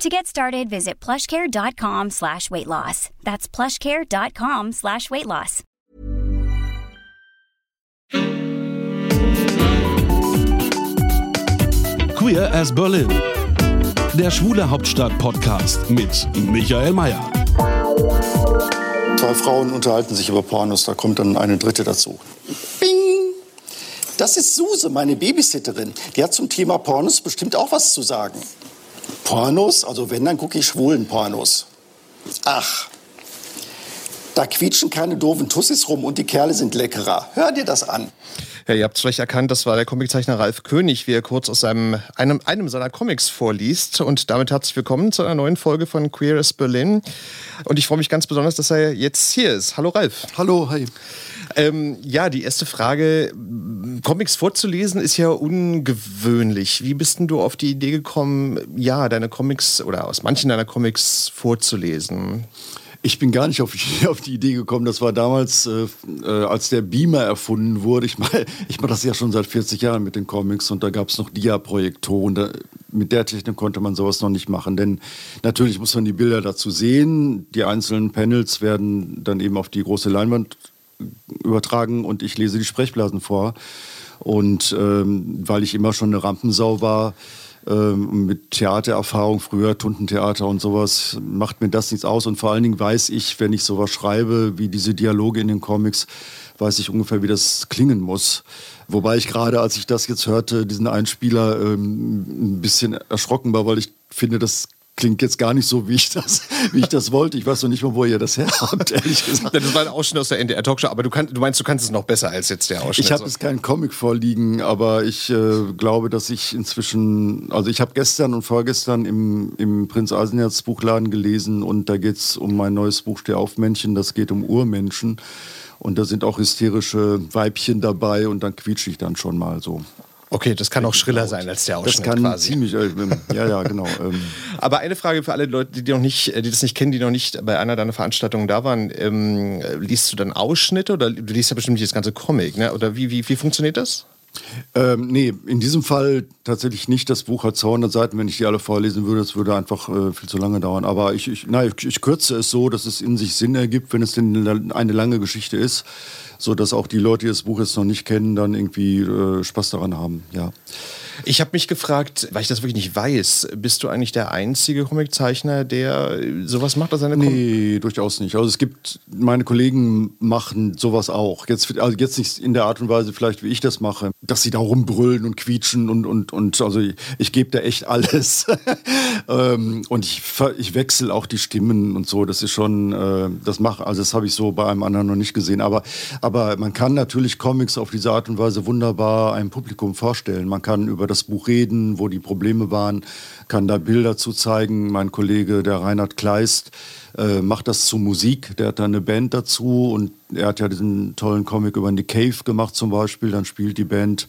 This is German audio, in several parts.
To get started, visit plushcare.com slash weight loss. That's plushcare.com slash weight loss. Queer as Berlin. Der Schwule Hauptstadt-Podcast mit Michael Mayer. Zwei Frauen unterhalten sich über Pornos, da kommt dann eine dritte dazu. Bing! Das ist Suse, meine Babysitterin. Die hat zum Thema Pornos bestimmt auch was zu sagen. Pornos? Also wenn, dann gucke ich schwulen Pornos. Ach, da quietschen keine doofen Tussis rum und die Kerle sind leckerer. Hör dir das an. Ja, ihr habt es vielleicht erkannt, das war der Comiczeichner Ralf König, wie er kurz aus seinem, einem, einem seiner Comics vorliest. Und damit herzlich willkommen zu einer neuen Folge von Queer as Berlin. Und ich freue mich ganz besonders, dass er jetzt hier ist. Hallo Ralf. Hallo, hi. Ähm, ja, die erste Frage. Comics vorzulesen ist ja ungewöhnlich. Wie bist denn du auf die Idee gekommen, ja, deine Comics oder aus manchen deiner Comics vorzulesen? Ich bin gar nicht auf die, auf die Idee gekommen. Das war damals, äh, äh, als der Beamer erfunden wurde. Ich mache ich mach das ja schon seit 40 Jahren mit den Comics und da gab es noch Dia-Projektoren. Da, mit der Technik konnte man sowas noch nicht machen. Denn natürlich muss man die Bilder dazu sehen. Die einzelnen Panels werden dann eben auf die große Leinwand übertragen und ich lese die Sprechblasen vor. Und ähm, weil ich immer schon eine Rampensau war, ähm, mit Theatererfahrung, früher Tuntentheater und sowas, macht mir das nichts aus. Und vor allen Dingen weiß ich, wenn ich sowas schreibe, wie diese Dialoge in den Comics, weiß ich ungefähr, wie das klingen muss. Wobei ich gerade, als ich das jetzt hörte, diesen Einspieler ähm, ein bisschen erschrocken war, weil ich finde, das klingt jetzt gar nicht so, wie ich das, wie ich das wollte. Ich weiß noch nicht mal, wo ihr das her habt, ehrlich gesagt. Das war ein Ausschnitt aus der NDR Talkshow, aber du, kann, du meinst, du kannst es noch besser als jetzt der Ausschnitt. Ich habe jetzt keinen Comic vorliegen, aber ich äh, glaube, dass ich inzwischen, also ich habe gestern und vorgestern im, im Prinz Eisenherz Buchladen gelesen und da geht es um mein neues Buch Steh auf Männchen, das geht um Urmenschen. Und da sind auch hysterische Weibchen dabei und dann quietsche ich dann schon mal so. Okay, das kann auch schriller sein als der Ausschnitt Das kann quasi. ziemlich, äh, ja, ja, genau. Ähm, Aber eine Frage für alle Leute, die noch nicht, die das nicht kennen, die noch nicht bei einer deiner Veranstaltungen da waren: ähm, Liest du dann Ausschnitte oder du liest ja bestimmt nicht das ganze Comic, ne? Oder wie, wie, wie funktioniert das? Ähm, nee, in diesem Fall tatsächlich nicht. Das Buch hat 200 Seiten. Wenn ich die alle vorlesen würde, das würde einfach äh, viel zu lange dauern. Aber ich, ich, na, ich, ich kürze es so, dass es in sich Sinn ergibt, wenn es denn eine lange Geschichte ist, so dass auch die Leute, die das Buch jetzt noch nicht kennen, dann irgendwie äh, Spaß daran haben. Ja. Ich habe mich gefragt, weil ich das wirklich nicht weiß, bist du eigentlich der einzige Comiczeichner, der sowas macht als eine Com Nee, durchaus nicht. Also es gibt, meine Kollegen machen sowas auch. Jetzt, also jetzt nicht in der Art und Weise vielleicht, wie ich das mache, dass sie da rumbrüllen und quietschen und, und, und also ich, ich gebe da echt alles. ähm, und ich, ich wechsle auch die Stimmen und so. Das ist schon, äh, das mache, also das habe ich so bei einem anderen noch nicht gesehen. Aber, aber man kann natürlich Comics auf diese Art und Weise wunderbar einem Publikum vorstellen. Man kann über das Buch reden, wo die Probleme waren, kann da Bilder zu zeigen. Mein Kollege, der Reinhard Kleist, äh, macht das zu Musik. Der hat da eine Band dazu und er hat ja diesen tollen Comic über Nick Cave gemacht zum Beispiel. Dann spielt die Band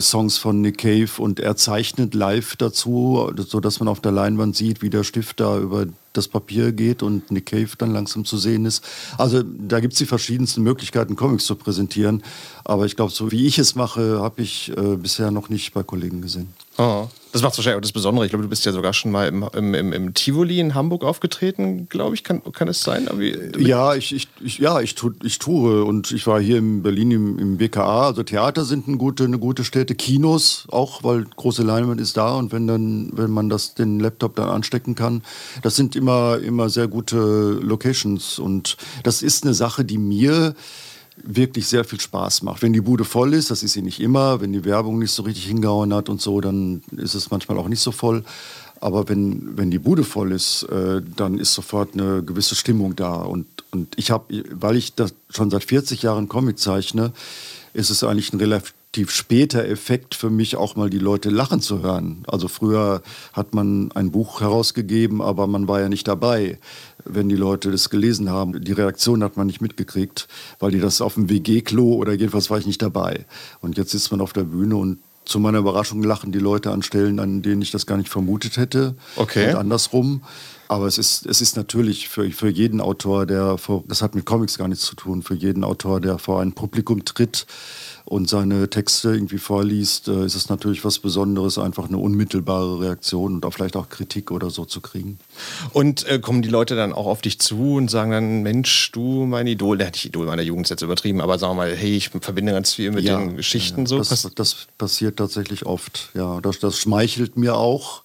Songs von Nick Cave und er zeichnet live dazu, sodass man auf der Leinwand sieht, wie der Stift da über das Papier geht und Nick Cave dann langsam zu sehen ist. Also da gibt es die verschiedensten Möglichkeiten, Comics zu präsentieren. Aber ich glaube, so wie ich es mache, habe ich äh, bisher noch nicht bei Kollegen gesehen. Oh. Das macht wahrscheinlich auch das Besondere. Ich glaube, du bist ja sogar schon mal im, im, im, im Tivoli in Hamburg aufgetreten, glaube ich. Kann, kann es sein? Ja, ich, ich, ich, ja ich, tu, ich toure und ich war hier in Berlin im, im BKA. Also Theater sind eine gute, eine gute Stätte, Kinos auch, weil große Leinwand ist da und wenn dann, wenn man das den Laptop dann anstecken kann, das sind immer, immer sehr gute Locations und das ist eine Sache, die mir wirklich sehr viel Spaß macht. Wenn die Bude voll ist, das ist sie nicht immer, wenn die Werbung nicht so richtig hingehauen hat und so, dann ist es manchmal auch nicht so voll. Aber wenn, wenn die Bude voll ist, äh, dann ist sofort eine gewisse Stimmung da. Und, und ich habe, weil ich das schon seit 40 Jahren Comic zeichne, ist es eigentlich ein relativ, später Effekt für mich auch mal die Leute lachen zu hören. Also früher hat man ein Buch herausgegeben, aber man war ja nicht dabei, wenn die Leute das gelesen haben. Die Reaktion hat man nicht mitgekriegt, weil die das auf dem WG-Klo oder jedenfalls war ich nicht dabei. Und jetzt sitzt man auf der Bühne und zu meiner Überraschung lachen die Leute an Stellen, an denen ich das gar nicht vermutet hätte. Okay. Und andersrum. Aber es ist, es ist natürlich für, für jeden Autor, der vor, das hat mit Comics gar nichts zu tun, für jeden Autor, der vor ein Publikum tritt und seine Texte irgendwie vorliest, äh, ist es natürlich was Besonderes, einfach eine unmittelbare Reaktion und auch vielleicht auch Kritik oder so zu kriegen. Und äh, kommen die Leute dann auch auf dich zu und sagen dann, Mensch, du mein Idol, der hat nicht Idol meiner Jugend jetzt übertrieben, aber sagen wir mal, hey, ich verbinde ganz viel mit Ja, den Geschichten ja, so. Das, das passiert tatsächlich oft. Ja, das, das schmeichelt mir auch.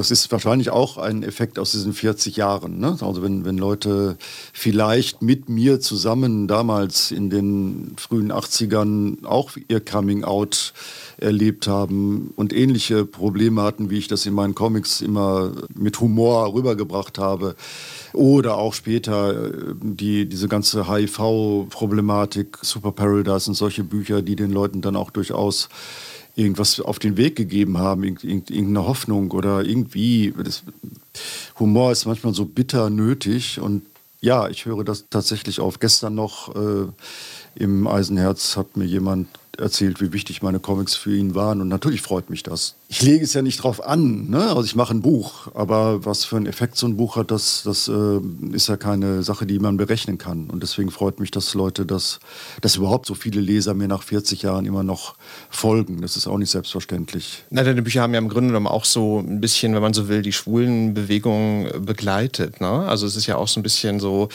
Das ist wahrscheinlich auch ein Effekt aus diesen 40 Jahren. Ne? Also wenn, wenn Leute vielleicht mit mir zusammen damals in den frühen 80ern auch ihr Coming Out erlebt haben und ähnliche Probleme hatten, wie ich das in meinen Comics immer mit Humor rübergebracht habe. Oder auch später äh, die, diese ganze HIV-Problematik, Super Paradise und solche Bücher, die den Leuten dann auch durchaus irgendwas auf den Weg gegeben haben, irgend- irgend- irgendeine Hoffnung oder irgendwie. Das, Humor ist manchmal so bitter nötig und ja, ich höre das tatsächlich auf. Gestern noch äh, im Eisenherz hat mir jemand erzählt, wie wichtig meine Comics für ihn waren und natürlich freut mich das. Ich lege es ja nicht drauf an, ne? also ich mache ein Buch, aber was für einen Effekt so ein Buch hat, das, das äh, ist ja keine Sache, die man berechnen kann und deswegen freut mich, dass Leute das, dass überhaupt so viele Leser mir nach 40 Jahren immer noch folgen. Das ist auch nicht selbstverständlich. Na, deine Bücher haben ja im Grunde genommen auch so ein bisschen, wenn man so will, die schwulen Bewegung äh, begleitet. Ne? Also es ist ja auch so ein bisschen so,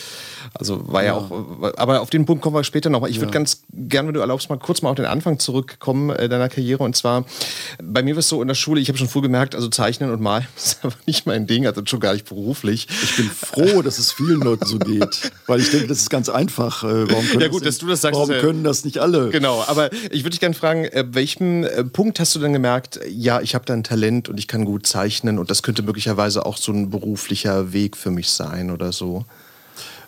also war ja, auch, aber auf den Punkt kommen wir später noch. Ich würde ganz gern, wenn du erlaubst, mal kurz mal auf den Anfang zurückkommen äh, deiner Karriere. Und zwar, bei mir war es so in der Schule, ich habe schon früh gemerkt, also Zeichnen und Malen ist aber nicht mein Ding, also schon gar nicht beruflich. Ich bin froh, dass es vielen Leuten so geht, weil ich denke, das ist ganz einfach. Äh, Warum können Ja, gut, dass du das sagst, Warum können das nicht alle? Genau, aber ich würde dich gerne fragen, äh, welchen äh, Punkt hast du denn gemerkt, ja, ich habe da ein Talent und ich kann gut zeichnen und das könnte möglicherweise auch so ein beruflicher Weg für mich sein oder so?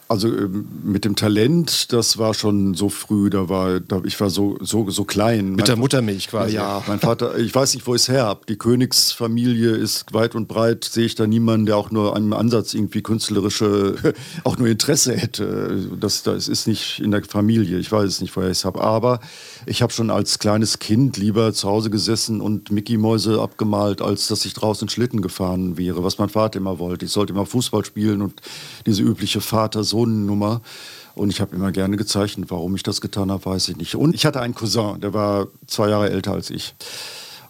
Also ähm, mit dem Talent, das war schon so früh, da war, da, ich war so, so, so klein. Mit der Muttermilch quasi. Ja, mein Vater, ich weiß nicht, wo ich es her habe. Die Königsfamilie ist weit und breit, sehe ich da niemanden, der auch nur einen Ansatz irgendwie künstlerische, auch nur Interesse hätte. Das, das ist nicht in der Familie, ich weiß es nicht, woher ich es habe. Aber ich habe schon als kleines Kind lieber zu Hause gesessen und Mickey-Mäuse abgemalt, als dass ich draußen Schlitten gefahren wäre, was mein Vater immer wollte. Ich sollte immer Fußball spielen und diese übliche Vater-Sohn-Nummer. Und ich habe immer gerne gezeichnet. Warum ich das getan habe, weiß ich nicht. Und ich hatte einen Cousin, der war zwei Jahre älter als ich.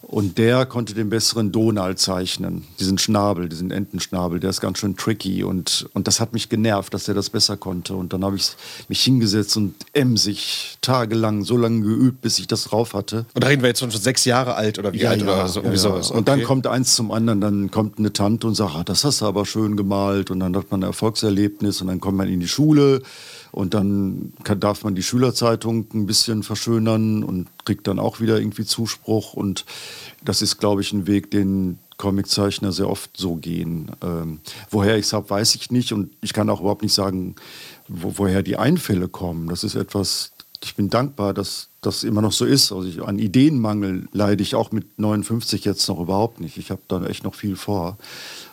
Und der konnte den besseren Donald zeichnen. Diesen Schnabel, diesen Entenschnabel, der ist ganz schön tricky. Und, und das hat mich genervt, dass er das besser konnte. Und dann habe ich mich hingesetzt und emsig tagelang so lange geübt, bis ich das drauf hatte. Und da reden wir jetzt von sechs Jahre alt oder wie alt oder so, irgendwie sowas. Und dann Okay. kommt eins zum anderen, dann kommt eine Tante und sagt, ah, das hast du aber schön gemalt und dann hat man ein Erfolgserlebnis und dann kommt man in die Schule und dann kann, darf man die Schülerzeitung ein bisschen verschönern und kriegt dann auch wieder irgendwie Zuspruch und das ist, glaube ich, ein Weg, den Comiczeichner sehr oft so gehen. Ähm, woher ich es habe, weiß ich nicht und ich kann auch überhaupt nicht sagen, wo, woher die Einfälle kommen. Das ist etwas, ich bin dankbar, dass das immer noch so ist. Also ich, an Ideenmangel leide ich auch mit 59 jetzt noch überhaupt nicht. Ich habe da echt noch viel vor.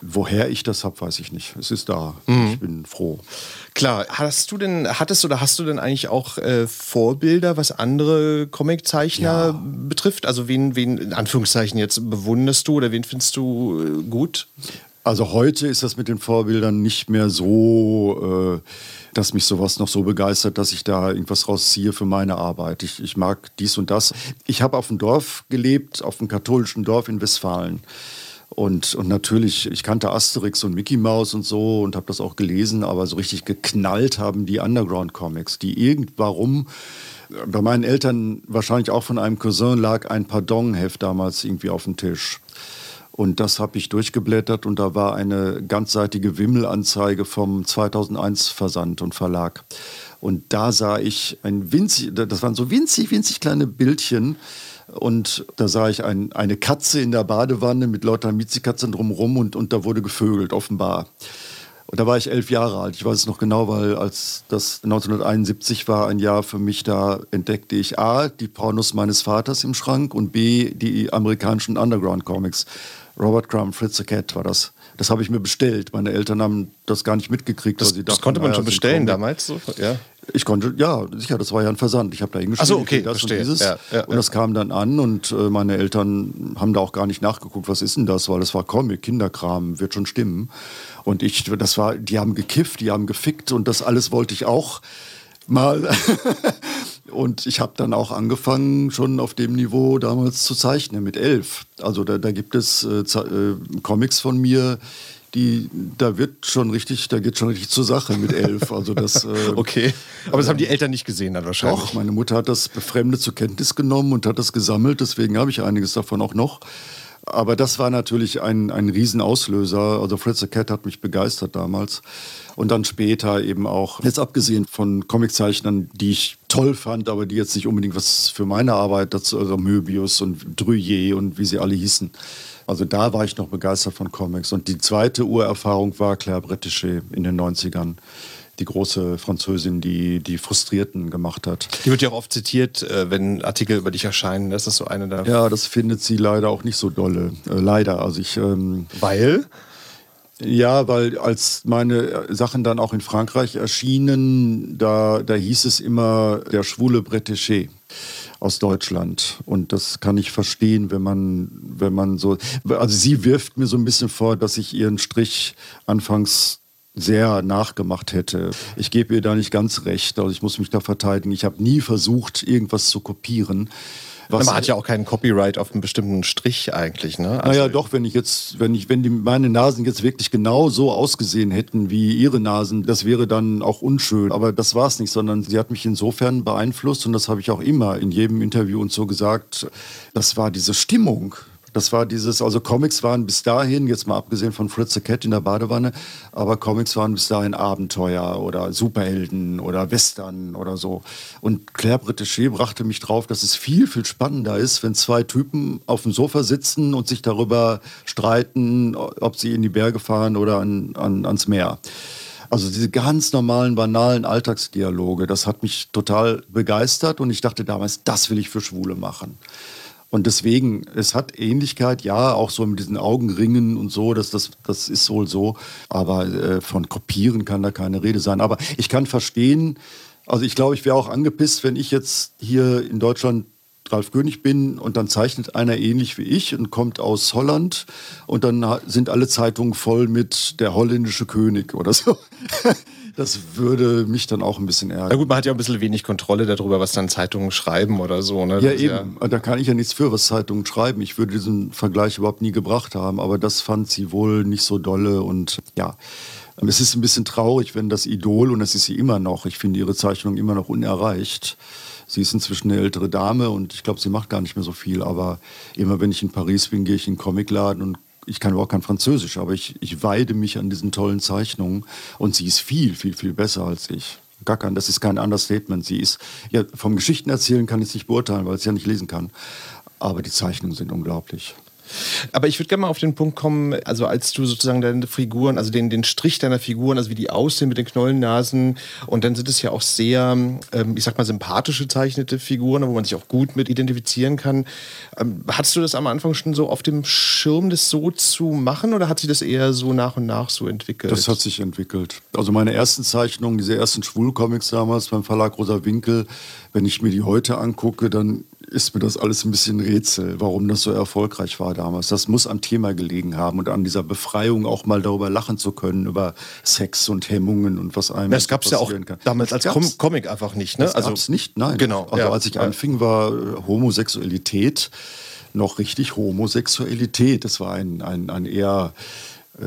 Woher ich das habe, weiß ich nicht. Es ist da. Ich bin froh. Klar, hast du denn, hattest oder hast du denn eigentlich auch äh, Vorbilder, was andere Comiczeichner Ja. betrifft? Also wen, wen in Anführungszeichen jetzt bewunderst du oder wen findest du äh, gut? Also heute ist das mit den Vorbildern nicht mehr so, äh, dass mich sowas noch so begeistert, dass ich da irgendwas rausziehe für meine Arbeit. Ich, ich mag dies und das. Ich habe auf dem Dorf gelebt, auf einem katholischen Dorf in Westfalen. Und, und natürlich, ich kannte Asterix und Mickey Mouse und so und habe das auch gelesen, aber so richtig geknallt haben die Underground-Comics, die irgendwann bei meinen Eltern wahrscheinlich auch von einem Cousin lag ein Pardon-Heft damals irgendwie auf dem Tisch. Und das habe ich durchgeblättert und da war eine ganzseitige Wimmelanzeige vom 2001 Versand und Verlag. Und da sah ich ein winzig, das waren so winzig, winzig kleine Bildchen. Und da sah ich ein, eine Katze in der Badewanne mit lauter Miezikatzen drumherum und, und da wurde gevögelt, offenbar. Und da war ich elf Jahre alt. Ich weiß es noch genau, weil als das 1971 war, ein Jahr für mich, da entdeckte ich A, die Pornos meines Vaters im Schrank und B, die amerikanischen Underground-Comics. Robert Crumb, Fritz the Cat war das. Das habe ich mir bestellt. Meine Eltern haben das gar nicht mitgekriegt. Das, sie das dachten, konnte man schon bestellen damals? So? Ja. Ich konnte, ja, sicher, das war ja ein Versand. Ich habe da hingeschrieben, so, okay, das verstehe. und dieses. Ja, ja, und ja. das kam dann an und äh, meine Eltern haben da auch gar nicht nachgeguckt, was ist denn das, weil es war Comic, Kinderkram, wird schon stimmen. Und ich, das war, die haben gekifft, die haben gefickt und das alles wollte ich auch mal. und ich habe dann auch angefangen, schon auf dem Niveau damals zu zeichnen, mit elf. Also da, da gibt es äh, äh, Comics von mir, die, da wird schon richtig, da geht schon richtig zur Sache mit elf. Also das, äh, Okay. Aber das haben die Eltern nicht gesehen dann wahrscheinlich. doch, meine Mutter hat das befremdet zur Kenntnis genommen und hat das gesammelt, deswegen habe ich einiges davon auch noch. Aber das war natürlich ein, ein Riesenauslöser. Also Fritz the Cat hat mich begeistert damals. Und dann später eben auch, jetzt abgesehen von Comiczeichnern, die ich toll fand, aber die jetzt nicht unbedingt was für meine Arbeit dazu, also Möbius und Druyer und wie sie alle hießen. Also da war ich noch begeistert von Comics. Und die zweite Urerfahrung war Claire Bretéché in den 90ern. Die große Französin, die die Frustrierten gemacht hat. Die wird ja auch oft zitiert, äh, wenn Artikel über dich erscheinen. Das ist so eine der. Ja, das findet sie leider auch nicht so dolle. Äh, leider. Also ich, ähm, Weil? ja, weil als meine Sachen dann auch in Frankreich erschienen, da, da hieß es immer der schwule Bretéché aus Deutschland. Und das kann ich verstehen, wenn man, wenn man so. Also sie wirft mir so ein bisschen vor, dass ich ihren Strich anfangs sehr nachgemacht hätte. Ich gebe ihr da nicht ganz recht. Also ich muss mich da verteidigen. Ich habe nie versucht, irgendwas zu kopieren. Was Man hat ja auch keinen Copyright auf einen bestimmten Strich eigentlich, ne? Also, naja, doch, wenn ich jetzt, wenn ich, wenn die, meine Nasen jetzt wirklich genau so ausgesehen hätten wie ihre Nasen, das wäre dann auch unschön. Aber das war es nicht, sondern sie hat mich insofern beeinflusst und das habe ich auch immer in jedem Interview und so gesagt. Das war diese Stimmung. Das war dieses, also Comics waren bis dahin, jetzt mal abgesehen von Fritz the Cat in der Badewanne, aber Comics waren bis dahin Abenteuer oder Superhelden oder Western oder so. Und Claire Bretéché brachte mich drauf, dass es viel, viel spannender ist, wenn zwei Typen auf dem Sofa sitzen und sich darüber streiten, ob sie in die Berge fahren oder an, an, ans Meer. Also diese ganz normalen, banalen Alltagsdialoge, das hat mich total begeistert und ich dachte damals, das will ich für Schwule machen. Und deswegen, es hat Ähnlichkeit, ja, auch so mit diesen Augenringen und so, das, das, das ist wohl so. Aber äh, von Kopieren kann da keine Rede sein. Aber ich kann verstehen, also ich glaube, ich wäre auch angepisst, wenn ich jetzt hier in Deutschland Ralf König bin und dann zeichnet einer ähnlich wie ich und kommt aus Holland und dann sind alle Zeitungen voll mit der holländische König oder so. Das würde mich dann auch ein bisschen Na ärgern. gut, man hat ja ein bisschen wenig Kontrolle darüber, was dann Zeitungen schreiben oder so. Ne? Ja, Das eben. Da kann ich ja nichts für, was Zeitungen schreiben. Ich würde diesen Vergleich überhaupt nie gebracht haben, aber das fand sie wohl nicht so dolle und ja. Es ist ein bisschen traurig, wenn das Idol, und das ist sie immer noch, ich finde ihre Zeichnung immer noch unerreicht. Sie ist inzwischen eine ältere Dame und ich glaube, sie macht gar nicht mehr so viel, aber immer wenn ich in Paris bin, gehe ich in einen Comicladen und ich kann überhaupt kein Französisch, aber ich, ich weide mich an diesen tollen Zeichnungen und sie ist viel, viel, viel besser als ich. Gar kein, das ist kein Understatement. Sie ist, ja, vom Geschichten erzählen kann ich es nicht beurteilen, weil ich es ja nicht lesen kann. Aber die Zeichnungen sind unglaublich. Aber ich würde gerne mal auf den Punkt kommen, also als du sozusagen deine Figuren, also den, den Strich deiner Figuren, also wie die aussehen mit den Knollennasen und dann sind es ja auch sehr, ähm, ich sag mal, sympathische zeichnete Figuren, wo man sich auch gut mit identifizieren kann. Ähm, hattest du das am Anfang schon so auf dem Schirm, das so zu machen oder hat sich das eher so nach und nach so entwickelt? Das hat sich entwickelt. Also meine ersten Zeichnungen, diese ersten Schwulcomics damals beim Verlag Rosa Winkel, wenn ich mir die heute angucke, dann ist mir das alles ein bisschen Rätsel, warum das so erfolgreich war damals. Das muss am Thema gelegen haben und an dieser Befreiung auch mal darüber lachen zu können, über Sex und Hemmungen und was einem das gab es ja auch kann. damals als Com. Comic einfach nicht, ne? Das also, gab's nicht, nein. Genau. Also ja. als ich anfing, war äh, Homosexualität noch richtig Homosexualität. Das war ein, ein, ein eher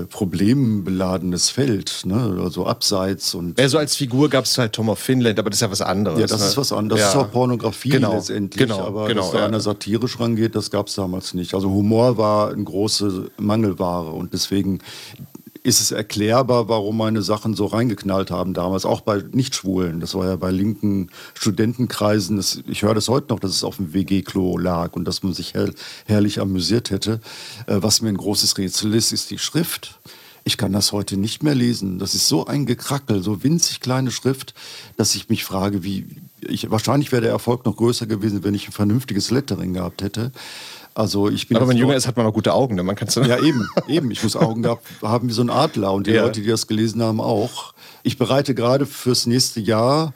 problembeladenes Feld, ne? also abseits und Ja, so als Figur gab es halt Tom of Finland, aber das ist ja was anderes. ja, das ne? ist was anderes. Das Ja. ist auch Pornografie Genau, letztendlich. genau, aber genau, dass da ja. einer satirisch rangeht, das gab es damals nicht. Also Humor war eine große Mangelware und deswegen ist es erklärbar, warum meine Sachen so reingeknallt haben damals, auch bei Nichtschwulen. Das war ja bei linken Studentenkreisen, das, ich höre das heute noch, dass es auf dem WG-Klo lag und dass man sich her herrlich amüsiert hätte. Äh, was mir ein großes Rätsel ist, ist die Schrift. Ich kann das heute nicht mehr lesen. Das ist so ein Gekrackel, so winzig kleine Schrift, dass ich mich frage, wie ich wahrscheinlich wäre der Erfolg noch größer gewesen, wenn ich ein vernünftiges Lettering gehabt hätte. Also ich bin Aber wenn man jünger ist, hat man auch gute Augen. Ne? Man kann's ja, eben, eben. Ich muss Augen gehabt haben wie so ein Adler und die ja. Leute, die das gelesen haben, auch. Ich bereite gerade fürs nächste Jahr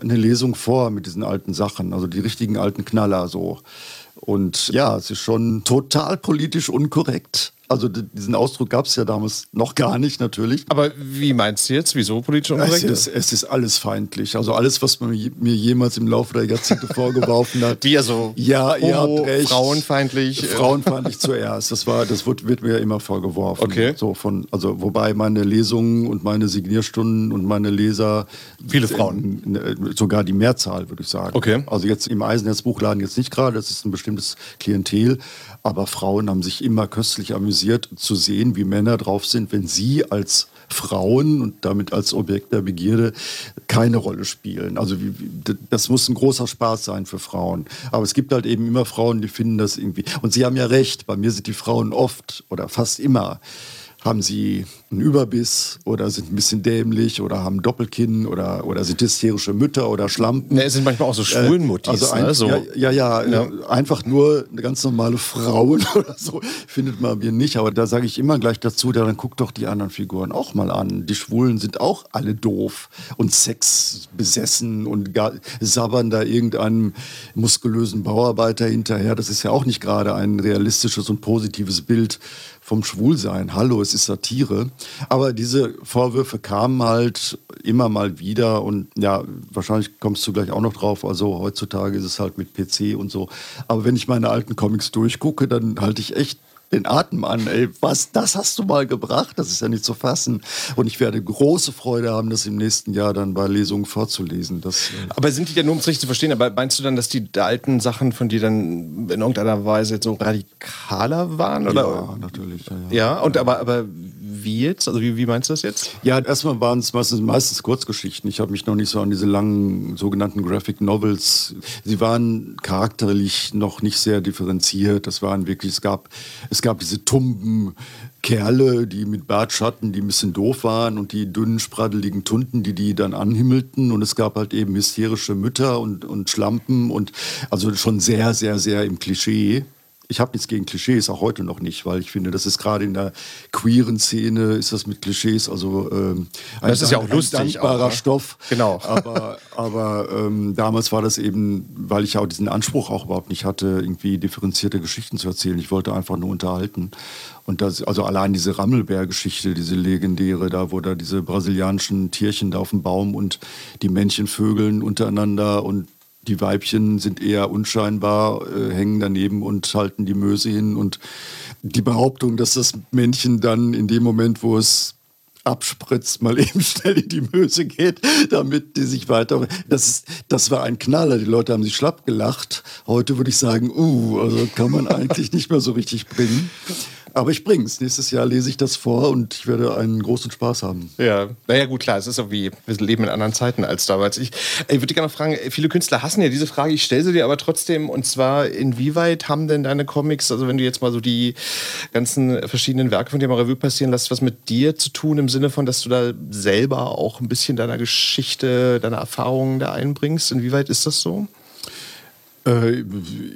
eine Lesung vor mit diesen alten Sachen, also die richtigen alten Knaller so. Und ja, es ist schon total politisch unkorrekt. Also diesen Ausdruck gab es ja damals noch gar nicht, natürlich. Aber wie meinst du jetzt? Wieso politisch unkorrekt? Es ist, es ist alles feindlich. Also alles, was man mir jemals im Laufe der Jahrzehnte vorgeworfen hat. Wie also ja, ihr habt recht. frauenfeindlich. Frauenfeindlich zuerst. Das war, das wird, wird mir immer vorgeworfen. Okay. So von, also wobei meine Lesungen und meine Signierstunden und meine Leser viele Frauen, in, in, sogar die Mehrzahl, würde ich sagen. Okay. Also jetzt im Eisenherz-Buchladen jetzt nicht gerade. Das ist ein bestimmtes Klientel. Aber Frauen haben sich immer köstlich amüsiert zu sehen, wie Männer drauf sind, wenn sie als Frauen und damit als Objekt der Begierde keine Rolle spielen. Also das muss ein großer Spaß sein für Frauen. Aber es gibt halt eben immer Frauen, die finden das irgendwie. Und sie haben ja recht, bei mir sind die Frauen oft oder fast immer haben sie einen Überbiss oder sind ein bisschen dämlich oder haben Doppelkinn oder, oder sind hysterische Mütter oder Schlampen. Ne, es sind manchmal auch so Schwulenmuttis. Also ein, ne? so. ja, ja, ja, ja, einfach nur eine ganz normale Frauen oder so findet man mir nicht. Aber da sage ich immer gleich dazu, dann guck doch die anderen Figuren auch mal an. Die Schwulen sind auch alle doof und sexbesessen und sabbern da irgendeinem muskulösen Bauarbeiter hinterher. Das ist ja auch nicht gerade ein realistisches und positives Bild vom Schwulsein. Hallo, es ist Satire. Aber diese Vorwürfe kamen halt immer mal wieder und ja, wahrscheinlich kommst du gleich auch noch drauf. Also heutzutage ist es halt mit PC und so. Aber wenn ich meine alten Comics durchgucke, dann halte ich echt den Atem an. Ey, was, das hast du mal gebracht? Das ist ja nicht zu fassen. Und ich werde große Freude haben, das im nächsten Jahr dann bei Lesungen vorzulesen. Das, äh aber sind die ja nur, um es richtig zu verstehen, aber meinst du dann, dass die alten Sachen von dir dann in irgendeiner Weise so radikaler waren? Oder? Ja, natürlich. Ja, ja. ja und aber, aber wie jetzt? Also wie, wie meinst du das jetzt? Ja, erstmal waren es meistens, meistens Kurzgeschichten. Ich habe mich noch nicht so an diese langen sogenannten Graphic Novels. Sie waren charakterlich noch nicht sehr differenziert. Das waren wirklich, es gab, es gab diese tumben Kerle, die mit Bartschatten, die ein bisschen doof waren und die dünnen, spraddeligen Tunden, die die dann anhimmelten. Und es gab halt eben hysterische Mütter und, und Schlampen und also schon sehr, sehr, sehr im Klischee ich habe nichts gegen Klischees, auch heute noch nicht, weil ich finde, das ist gerade in der queeren Szene, ist das mit Klischees, also ähm, ein, das ist ja auch lustig, ein dankbarer auch, ne? Stoff. Genau. Aber, aber ähm, damals war das eben, weil ich auch diesen Anspruch auch überhaupt nicht hatte, irgendwie differenzierte Geschichten zu erzählen. Ich wollte einfach nur unterhalten. Und das, also allein diese Rammelbär-Geschichte, diese legendäre, da wo da diese brasilianischen Tierchen da auf dem Baum und die Männchen vögeln untereinander und die Weibchen sind eher unscheinbar, äh, hängen daneben und halten die Möse hin. Und die Behauptung, dass das Männchen dann in dem Moment, wo es abspritzt, mal eben schnell in die Möse geht, damit die sich weiter. Das, ist, das war ein Knaller. Die Leute haben sich schlapp gelacht. Heute würde ich sagen, uh, also kann man eigentlich nicht mehr so richtig bringen. Aber ich bring's. Nächstes Jahr lese ich das vor und ich werde einen großen Spaß haben. Ja, naja, gut, klar. Es ist so wie, wir leben in anderen Zeiten als damals. Ich, ich würde gerne fragen, viele Künstler hassen ja diese Frage. Ich stelle sie dir aber trotzdem. Und zwar, inwieweit haben denn deine Comics, also wenn du jetzt mal so die ganzen verschiedenen Werke von dir mal Revue passieren lässt, was mit dir zu tun im Sinne von, dass du da selber auch ein bisschen deiner Geschichte, deiner Erfahrungen da einbringst? Inwieweit ist das so? Äh,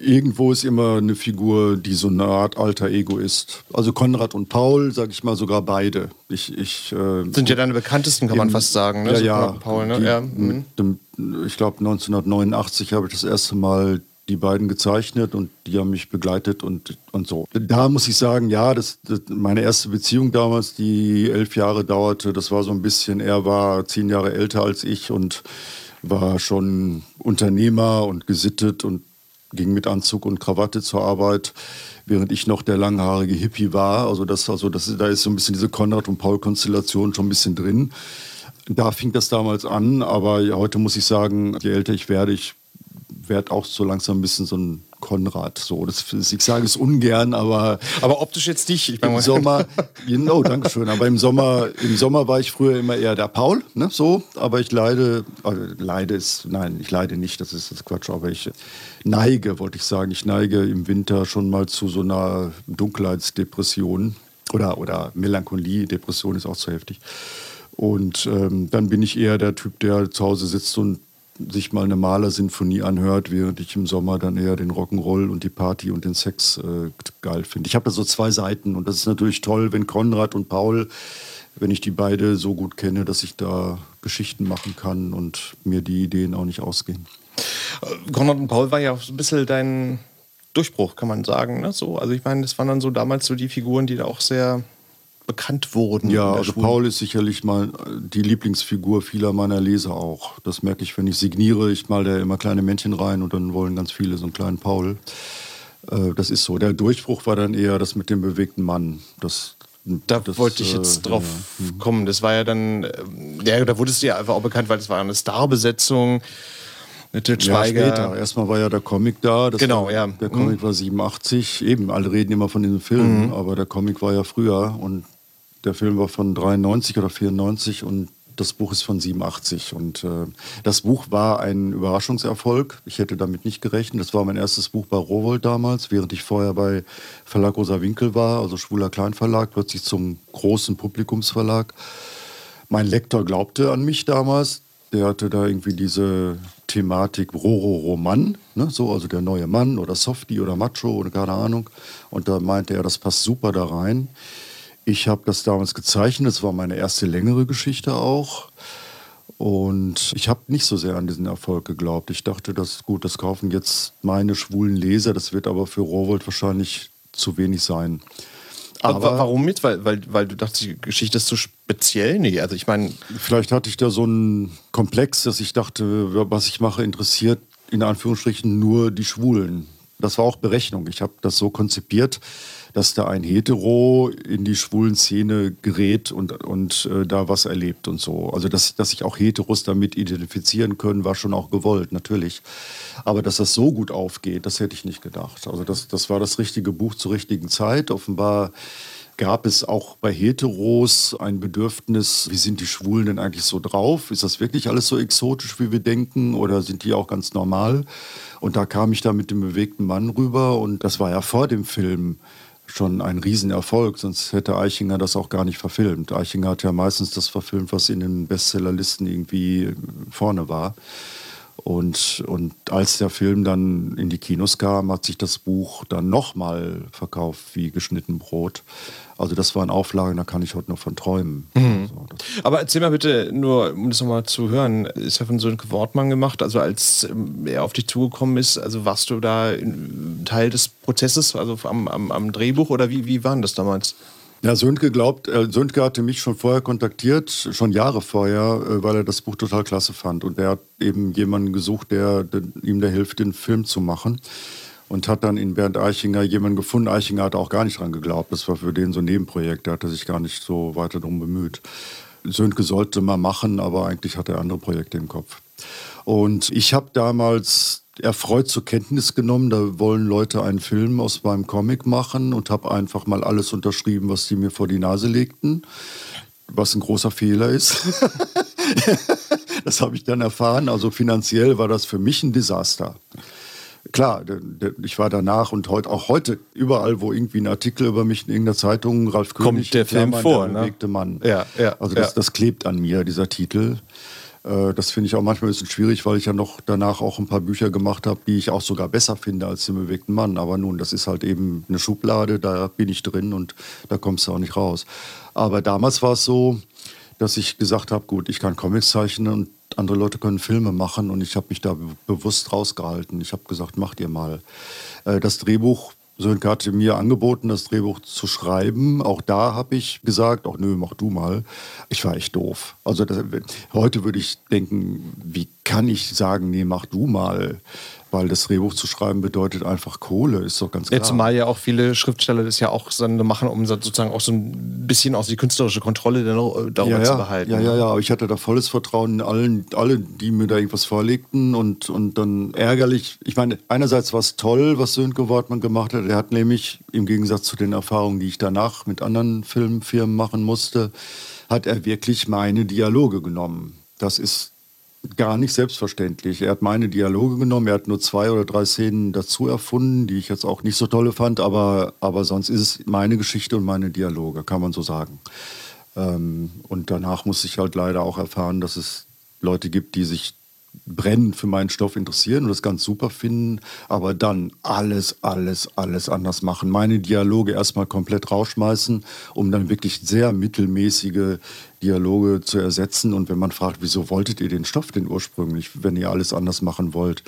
irgendwo ist immer eine Figur, die so eine Art alter Ego ist. Also Konrad und Paul, sage ich mal, sogar beide. Ich, ich, äh, Sind ja deine bekanntesten, kann man fast sagen. Ne? Ja, so ja. Paul, ne? Die, ja. Mhm. Dem, ich glaube, 1989 habe ich das erste Mal die beiden gezeichnet und die haben mich begleitet und, und so. Da muss ich sagen, ja, das, das, meine erste Beziehung damals, die elf Jahre dauerte, das war so ein bisschen, er war zehn Jahre älter als ich und war schon Unternehmer und gesittet und ging mit Anzug und Krawatte zur Arbeit, während ich noch der langhaarige Hippie war. Also, das, also das, da ist so ein bisschen diese Konrad- und Paul-Konstellation schon ein bisschen drin. Da fing das damals an, aber heute muss ich sagen, je älter ich werde, ich werde auch so langsam ein bisschen so ein Konrad. So, das, ich sage es ungern, aber. Aber optisch jetzt nicht. Ich Im Sommer, genau, danke schön. Aber im Sommer, im Sommer war ich früher immer eher der Paul, ne, so. Aber ich leide, also leide ist, nein, ich leide nicht, das ist das Quatsch, aber ich neige, wollte ich sagen. Ich neige im Winter schon mal zu so einer Dunkelheitsdepression Oder, oder Melancholie, Depression ist auch zu heftig. Und ähm, dann bin ich eher der Typ, der zu Hause sitzt und sich mal eine Malersinfonie anhört, während ich im Sommer dann eher den Rock'n'Roll und die Party und den Sex äh, geil finde. Ich habe da so zwei Seiten und das ist natürlich toll, wenn Konrad und Paul, wenn ich die beide so gut kenne, dass ich da Geschichten machen kann und mir die Ideen auch nicht ausgehen. Äh, Konrad und Paul war ja auch so ein bisschen dein Durchbruch, kann man sagen. Ne? So, also ich meine, das waren dann so damals so die Figuren, die da auch sehr bekannt wurden. Ja, also Schule. Paul ist sicherlich mal die Lieblingsfigur vieler meiner Leser auch. Das merke ich, wenn ich signiere. Ich mal da immer kleine Männchen rein und dann wollen ganz viele so einen kleinen Paul. Äh, das ist so. Der Durchbruch war dann eher das mit dem bewegten Mann. Das, da das, wollte ich jetzt äh, drauf ja. Hm. kommen. Das war ja dann, äh, ja, da wurdest du ja einfach auch bekannt, weil es war eine Starbesetzung. Mit Schweiger. Ja, später. Erstmal war ja der Comic da. genau, war, ja. Der Comic mhm. war 87. Eben, alle reden immer von diesem Film, mhm. aber der Comic war ja früher und der Film war von 93 oder 94 und das Buch ist von 87. Und äh, das Buch war ein Überraschungserfolg. Ich hätte damit nicht gerechnet. Das war mein erstes Buch bei Rowold damals, während ich vorher bei Verlag Rosa Winkel war, also Schwuler Kleinverlag, plötzlich zum großen Publikumsverlag. Mein Lektor glaubte an mich damals. Der hatte da irgendwie diese Thematik Roro-Roman, ne? so, also der neue Mann oder Softie oder Macho oder keine Ahnung. Und da meinte er, das passt super da rein. Ich habe das damals gezeichnet, das war meine erste längere Geschichte auch. Und ich habe nicht so sehr an diesen Erfolg geglaubt. Ich dachte, das ist gut, das kaufen jetzt meine schwulen Leser. Das wird aber für Rowold wahrscheinlich zu wenig sein. Aber warum jetzt? Weil, weil, weil du dachtest, die Geschichte ist zu speziell? Nee, also ich meine. Vielleicht hatte ich da so einen Komplex, dass ich dachte, was ich mache, interessiert in Anführungsstrichen nur die Schwulen. Das war auch Berechnung. Ich habe das so konzipiert, dass da ein Hetero in die schwulen Szene gerät und, und äh, da was erlebt und so. Also, dass, dass sich auch Heteros damit identifizieren können, war schon auch gewollt, natürlich. Aber dass das so gut aufgeht, das hätte ich nicht gedacht. Also, das, das war das richtige Buch zur richtigen Zeit. Offenbar gab es auch bei Heteros ein Bedürfnis, wie sind die Schwulen denn eigentlich so drauf? Ist das wirklich alles so exotisch, wie wir denken, oder sind die auch ganz normal? Und da kam ich da mit dem bewegten Mann rüber und das war ja vor dem Film schon ein Riesenerfolg, sonst hätte Eichinger das auch gar nicht verfilmt. Eichinger hat ja meistens das verfilmt, was in den Bestsellerlisten irgendwie vorne war. Und, und als der Film dann in die Kinos kam, hat sich das Buch dann nochmal verkauft wie geschnitten Brot. Also das waren Auflagen, da kann ich heute noch von träumen. Mhm. Also Aber erzähl mal bitte, nur um das nochmal zu hören, ist ja von Sönke Wortmann gemacht, also als ähm, er auf dich zugekommen ist, also warst du da Teil des Prozesses, also am, am, am Drehbuch oder wie, wie war das damals? Ja, Sönke glaubt, äh, Sönke hatte mich schon vorher kontaktiert, schon Jahre vorher, äh, weil er das Buch total klasse fand. Und er hat eben jemanden gesucht, der, der ihm da hilft, den Film zu machen und hat dann in Bernd Eichinger jemanden gefunden. Eichinger hat auch gar nicht dran geglaubt. Das war für den so ein Nebenprojekt. Der hatte sich gar nicht so weiter darum bemüht. Sönke sollte mal machen, aber eigentlich hat er andere Projekte im Kopf. Und ich habe damals erfreut zur Kenntnis genommen, da wollen Leute einen Film aus meinem Comic machen und habe einfach mal alles unterschrieben, was die mir vor die Nase legten, was ein großer Fehler ist. das habe ich dann erfahren. Also finanziell war das für mich ein Desaster klar, ich war danach und heute auch heute überall, wo irgendwie ein Artikel über mich in irgendeiner Zeitung, Ralf Kommt König, der Film vor, der bewegte ne? Mann. Ja, ja. Also das, ja. das klebt an mir, dieser Titel. Äh, das finde ich auch manchmal ein bisschen schwierig, weil ich ja noch danach auch ein paar Bücher gemacht habe, die ich auch sogar besser finde als den bewegten Mann. Aber nun, das ist halt eben eine Schublade, da bin ich drin und da kommst du auch nicht raus. Aber damals war es so, dass ich gesagt habe, gut, ich kann Comics zeichnen und andere Leute können Filme machen und ich habe mich da bewusst rausgehalten. Ich habe gesagt, macht ihr mal. Äh, das Drehbuch, Sönke hatte mir angeboten, das Drehbuch zu schreiben. Auch da habe ich gesagt, ach nö, mach du mal. Ich war echt doof. Also das, heute würde ich denken, wie kann ich sagen, nee, mach du mal weil das Drehbuch zu schreiben bedeutet einfach Kohle, ist doch ganz klar. Jetzt zumal ja auch viele Schriftsteller das ja auch machen, um sozusagen auch so ein bisschen auch die künstlerische Kontrolle darüber ja, ja. zu behalten. Ja, ja, ja, aber ich hatte da volles Vertrauen in allen, alle, die mir da irgendwas vorlegten und, und dann ärgerlich. Ich meine, einerseits war es toll, was Sönke Wortmann gemacht hat. Er hat nämlich im Gegensatz zu den Erfahrungen, die ich danach mit anderen Filmfirmen machen musste, hat er wirklich meine Dialoge genommen. Das ist gar nicht selbstverständlich. Er hat meine Dialoge genommen, er hat nur zwei oder drei Szenen dazu erfunden, die ich jetzt auch nicht so tolle fand, aber, aber sonst ist es meine Geschichte und meine Dialoge, kann man so sagen. Ähm, und danach musste ich halt leider auch erfahren, dass es Leute gibt, die sich brennend für meinen Stoff interessieren und das ganz super finden, aber dann alles, alles, alles anders machen. Meine Dialoge erstmal komplett rausschmeißen, um dann wirklich sehr mittelmäßige Dialoge zu ersetzen. Und wenn man fragt, wieso wolltet ihr den Stoff denn ursprünglich, wenn ihr alles anders machen wollt,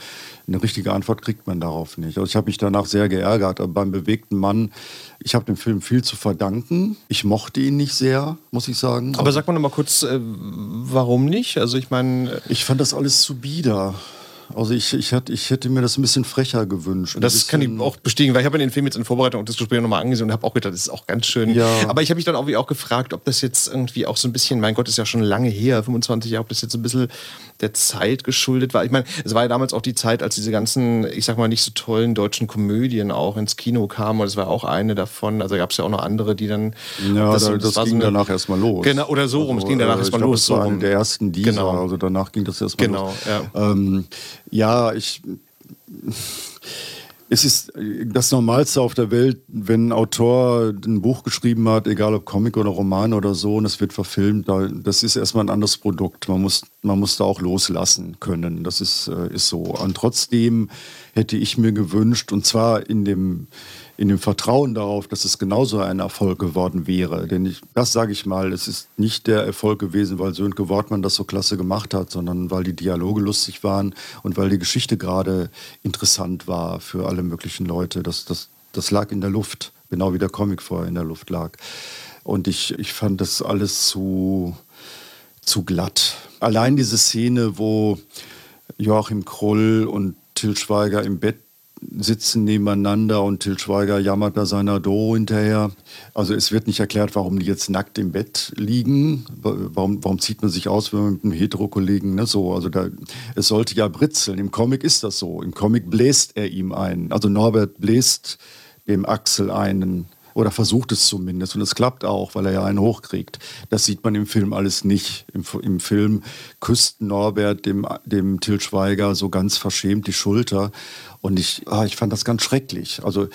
eine richtige Antwort kriegt man darauf nicht. Also ich habe mich danach sehr geärgert. Aber beim bewegten Mann, ich habe dem Film viel zu verdanken. Ich mochte ihn nicht sehr, muss ich sagen. Aber sag mal noch mal kurz, äh, warum nicht? Also ich meine... Äh ich fand das alles zu bieder. Also ich, ich, hätte, ich hätte mir das ein bisschen frecher gewünscht. Das kann ich auch bestätigen, weil ich habe den Film jetzt in Vorbereitung und das Gespräch nochmal angesehen und habe auch gedacht, das ist auch ganz schön. Ja. Aber ich habe mich dann auch, auch gefragt, ob das jetzt irgendwie auch so ein bisschen, mein Gott, ist ja schon lange her, 25 Jahre, ob das jetzt ein bisschen der Zeit geschuldet war. Ich meine, es war ja damals auch die Zeit, als diese ganzen, ich sag mal, nicht so tollen deutschen Komödien auch ins Kino kamen. Und es war auch eine davon. Also gab es ja auch noch andere, die dann. Ja, das, das, das ging so danach erstmal los. Genau, oder so rum. Also, es ging danach äh, erstmal los. Das war so eine der ersten dieser. Genau. Also danach ging das erstmal genau, los. Genau, ja. Ähm, ja, ich es ist das Normalste auf der Welt, wenn ein Autor ein Buch geschrieben hat, egal ob Comic oder Roman oder so, und es wird verfilmt, das ist erstmal ein anderes Produkt. Man muss, man muss da auch loslassen können. Das ist, äh, ist so. Und trotzdem hätte ich mir gewünscht, und zwar in dem in dem Vertrauen darauf, dass es genauso ein Erfolg geworden wäre. Denn ich, das sage ich mal, es ist nicht der Erfolg gewesen, weil Sönke Wortmann das so klasse gemacht hat, sondern weil die Dialoge lustig waren und weil die Geschichte gerade interessant war für alle möglichen Leute. Das, das, das lag in der Luft, genau wie der Comic vorher in der Luft lag. Und ich, ich fand das alles zu, zu glatt. Allein diese Szene, wo Joachim Krull und Till Schweiger im Bett sitzen nebeneinander und Till Schweiger jammert da seiner Do hinterher. Also es wird nicht erklärt, warum die jetzt nackt im Bett liegen. Warum, warum zieht man sich aus, wenn man mit einem Hetero-Kollegen, ne, so, also da, es sollte ja britzeln. Im Comic ist das so. Im Comic bläst er ihm ein. Also Norbert bläst dem Axel einen oder versucht es zumindest. Und es klappt auch, weil er ja einen hochkriegt. Das sieht man im Film alles nicht. Im, im Film küsst Norbert dem, dem Till Schweiger so ganz verschämt die Schulter. Und ich, ah, ich fand das ganz schrecklich. Also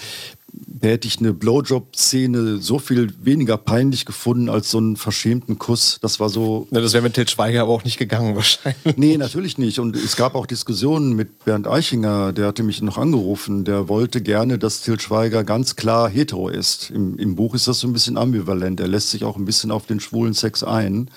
da hätte ich eine Blowjob-Szene so viel weniger peinlich gefunden als so einen verschämten Kuss. Das war so. Na, das wäre mit Til Schweiger aber auch nicht gegangen wahrscheinlich. Nee, natürlich nicht. Und es gab auch Diskussionen mit Bernd Eichinger, der hatte mich noch angerufen. Der wollte gerne, dass Til Schweiger ganz klar hetero ist. Im, Im Buch ist das so ein bisschen ambivalent. Er lässt sich auch ein bisschen auf den schwulen Sex ein.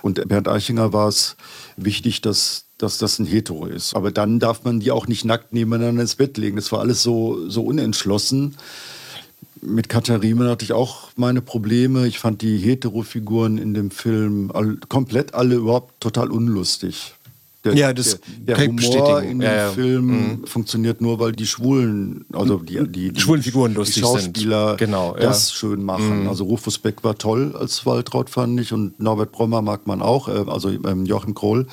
Und Bernd Eichinger war es wichtig, dass dass das ein Hetero ist. Aber dann darf man die auch nicht nackt nebeneinander ins Bett legen. Das war alles so, so unentschlossen. Mit Katharina hatte ich auch meine Probleme. Ich fand die Hetero-Figuren in dem Film all, komplett alle überhaupt total unlustig. Der, ja, das der, der Humor in dem ja, ja. Film mhm. funktioniert nur, weil die Schwulen, also die, die, die schwulen Figuren lustig die Schauspieler sind. Genau, das ja. schön machen. Mhm. Also Rufus Beck war toll als Waltraud, fand ich, und Norbert Brommer mag man auch, äh, also ähm, Joachim Kroll.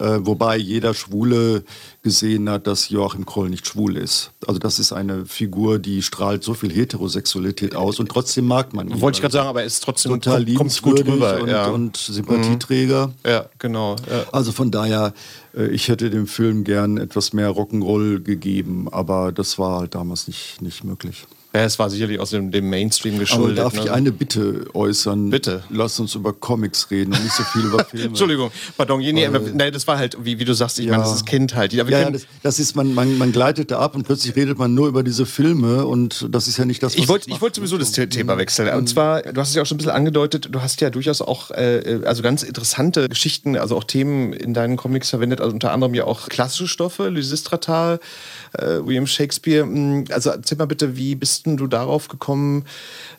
Äh, wobei jeder Schwule gesehen hat, dass Joachim Kroll nicht schwul ist. Also das ist eine Figur, die strahlt so viel Heterosexualität aus und trotzdem mag man ihn. Wollte ich gerade sagen, aber er ist trotzdem total kommt gut rüber und, ja. und Sympathieträger. Mhm. Ja, genau. Ja. Also von daher, äh, ich hätte dem Film gern etwas mehr Rock'n'Roll gegeben, aber das war halt damals nicht, nicht möglich. Ja, es war sicherlich aus dem, dem Mainstream geschuldet. Aber darf ne? ich eine Bitte äußern? Bitte. Lass uns über Comics reden und nicht so viel über Filme. Entschuldigung, pardon, nee, nee, das war halt, wie, wie du sagst, ich ja. meine, das ist Kindheit. Ja, ja das, das, ist, man, man, man gleitet da ab und plötzlich redet man nur über diese Filme und das ist ja nicht das, was Ich wollte wollt sowieso das Thema wechseln. Und zwar, du hast es ja auch schon ein bisschen angedeutet, du hast ja durchaus auch äh, also ganz interessante Geschichten, also auch Themen in deinen Comics verwendet, also unter anderem ja auch klassische Stoffe, Lysistrata, äh, William Shakespeare. Hm, also erzähl mal bitte, wie bist denn du darauf gekommen?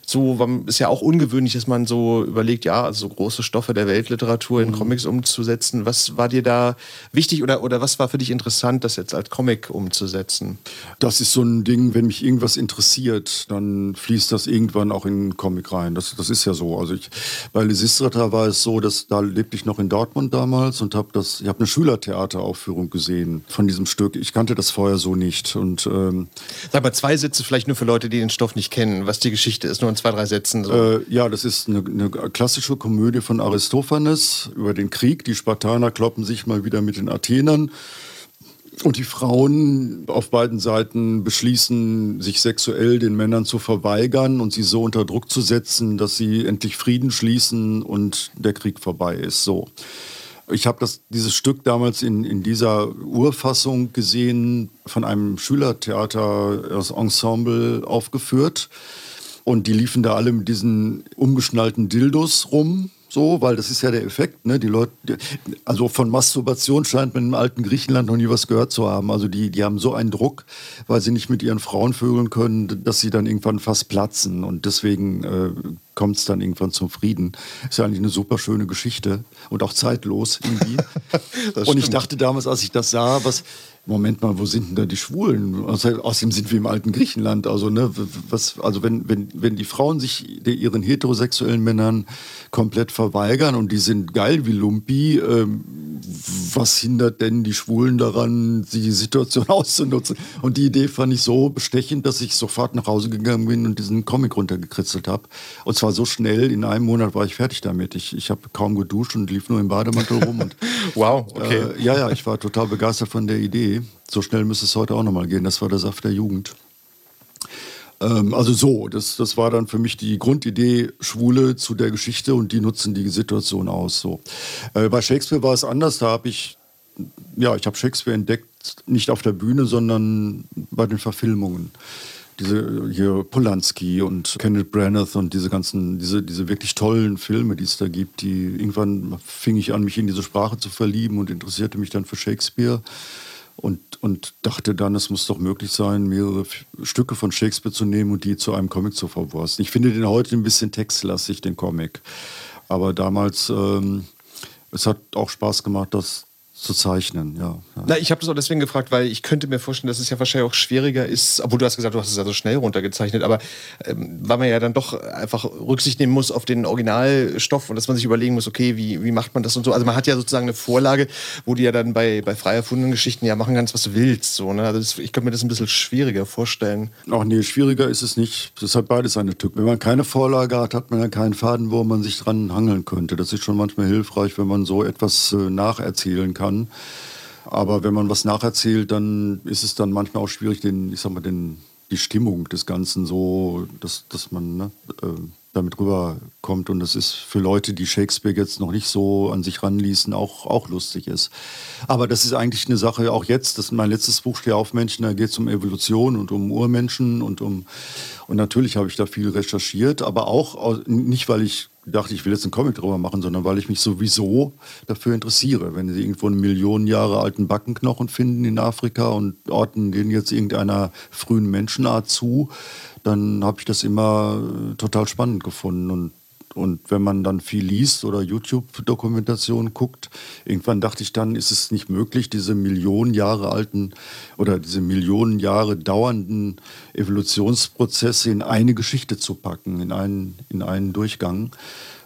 So ist ja auch ungewöhnlich, dass man so überlegt, ja, also so große Stoffe der Weltliteratur in mhm. Comics umzusetzen. Was war dir da wichtig oder, oder was war für dich interessant, das jetzt als Comic umzusetzen? Das ist so ein Ding, wenn mich irgendwas interessiert, dann fließt das irgendwann auch in einen Comic rein. Das, das ist ja so. Also ich, bei Lysistrata war es so, dass da lebte ich noch in Dortmund damals und habe das, ich habe eine Schülertheateraufführung gesehen von diesem Stück. Ich kannte das vorher so nicht. Und, ähm, Sag mal zwei Sätze vielleicht nur für Leute, die den Stoff nicht kennen, was die Geschichte ist, nur in zwei, drei Sätzen. So. Äh, ja, das ist eine, eine, klassische Komödie von Aristophanes über den Krieg. Die Spartaner kloppen sich mal wieder mit den Athenern. Und die Frauen auf beiden Seiten beschließen, sich sexuell den Männern zu verweigern und sie so unter Druck zu setzen, dass sie endlich Frieden schließen und der Krieg vorbei ist. So. Ich habe dieses Stück damals in, in dieser Urfassung gesehen, von einem Schülertheater, das Ensemble aufgeführt. Und die liefen da alle mit diesen umgeschnallten Dildos rum so, weil das ist ja der Effekt. Ne? Die Leute, also von Masturbation scheint man im alten Griechenland noch nie was gehört zu haben. Also die, die haben so einen Druck, weil sie nicht mit ihren Frauen vögeln können, dass sie dann irgendwann fast platzen. Und deswegen äh, kommt es dann irgendwann zum Frieden. Ist ja eigentlich eine super schöne Geschichte und auch zeitlos irgendwie. und ich dachte damals, als ich das sah, was, Moment mal, wo sind denn da die Schwulen? Außerdem sind wir im alten Griechenland. Also, ne, was, also wenn, wenn, wenn die Frauen sich ihren heterosexuellen Männern komplett verweigern und die sind geil wie Lumpi, ähm, was hindert denn die Schwulen daran, die Situation auszunutzen? Und die Idee fand ich so bestechend, dass ich sofort nach Hause gegangen bin und diesen Comic runtergekritzelt habe. Und zwar so schnell, in einem Monat war ich fertig damit. Ich, ich habe kaum geduscht und lief nur im Bademantel rum. Und, wow, okay. Äh, ja, ja, ich war total begeistert von der Idee. So schnell müsste es heute auch nochmal gehen. Das war der Saft der Jugend. Ähm, also so, das, das war dann für mich die Grundidee Schwule zu der Geschichte und die nutzen die Situation aus. So. Äh, bei Shakespeare war es anders. Da habe ich, ja, ich habe Shakespeare entdeckt, nicht auf der Bühne, sondern bei den Verfilmungen diese hier Polanski und Kenneth Branagh und diese ganzen, diese, diese wirklich tollen Filme, die es da gibt, die irgendwann fing ich an, mich in diese Sprache zu verlieben und interessierte mich dann für Shakespeare und, und dachte dann, es muss doch möglich sein, mehrere Stücke von Shakespeare zu nehmen und die zu einem Comic zu verwursten. Ich finde den heute ein bisschen textlastig, den Comic. Aber damals, ähm, es hat auch Spaß gemacht, das zu zeichnen, ja. Na, ich habe das auch deswegen gefragt, weil ich könnte mir vorstellen, dass es ja wahrscheinlich auch schwieriger ist, obwohl du hast gesagt, du hast es ja so schnell runtergezeichnet, aber ähm, weil man ja dann doch einfach Rücksicht nehmen muss auf den Originalstoff und dass man sich überlegen muss, okay, wie, wie macht man das und so. Also man hat ja sozusagen eine Vorlage, wo du ja dann bei, bei frei erfundenen Geschichten ja machen kannst, was du willst. So, ne? also das, ich könnte mir das ein bisschen schwieriger vorstellen. Ach nee, schwieriger ist es nicht. Das hat beides eine Tücke. Wenn man keine Vorlage hat, hat man ja keinen Faden, wo man sich dran hangeln könnte. Das ist schon manchmal hilfreich, wenn man so etwas äh, nacherzählen kann kann. Aber wenn man was nacherzählt, dann ist es dann manchmal auch schwierig, den, ich sag mal, den, die Stimmung des Ganzen so, dass, dass man ne, äh, damit rüberkommt. Und das ist für Leute, die Shakespeare jetzt noch nicht so an sich ranließen, auch, auch lustig ist. Aber das ist eigentlich eine Sache, auch jetzt, das ist mein letztes Buch, Steh auf Menschen, da geht es um Evolution und um Urmenschen und um, und natürlich habe ich da viel recherchiert, aber auch nicht, weil ich dachte, ich will jetzt einen Comic darüber machen, sondern weil ich mich sowieso dafür interessiere. Wenn Sie irgendwo einen Millionen Jahre alten Backenknochen finden in Afrika und orten den jetzt irgendeiner frühen Menschenart zu, dann habe ich das immer äh, total spannend gefunden. Und und wenn man dann viel liest oder YouTube-Dokumentationen guckt, irgendwann dachte ich dann, ist es nicht möglich, diese Millionen Jahre alten oder diese Millionen Jahre dauernden Evolutionsprozesse in eine Geschichte zu packen, in einen, in einen Durchgang.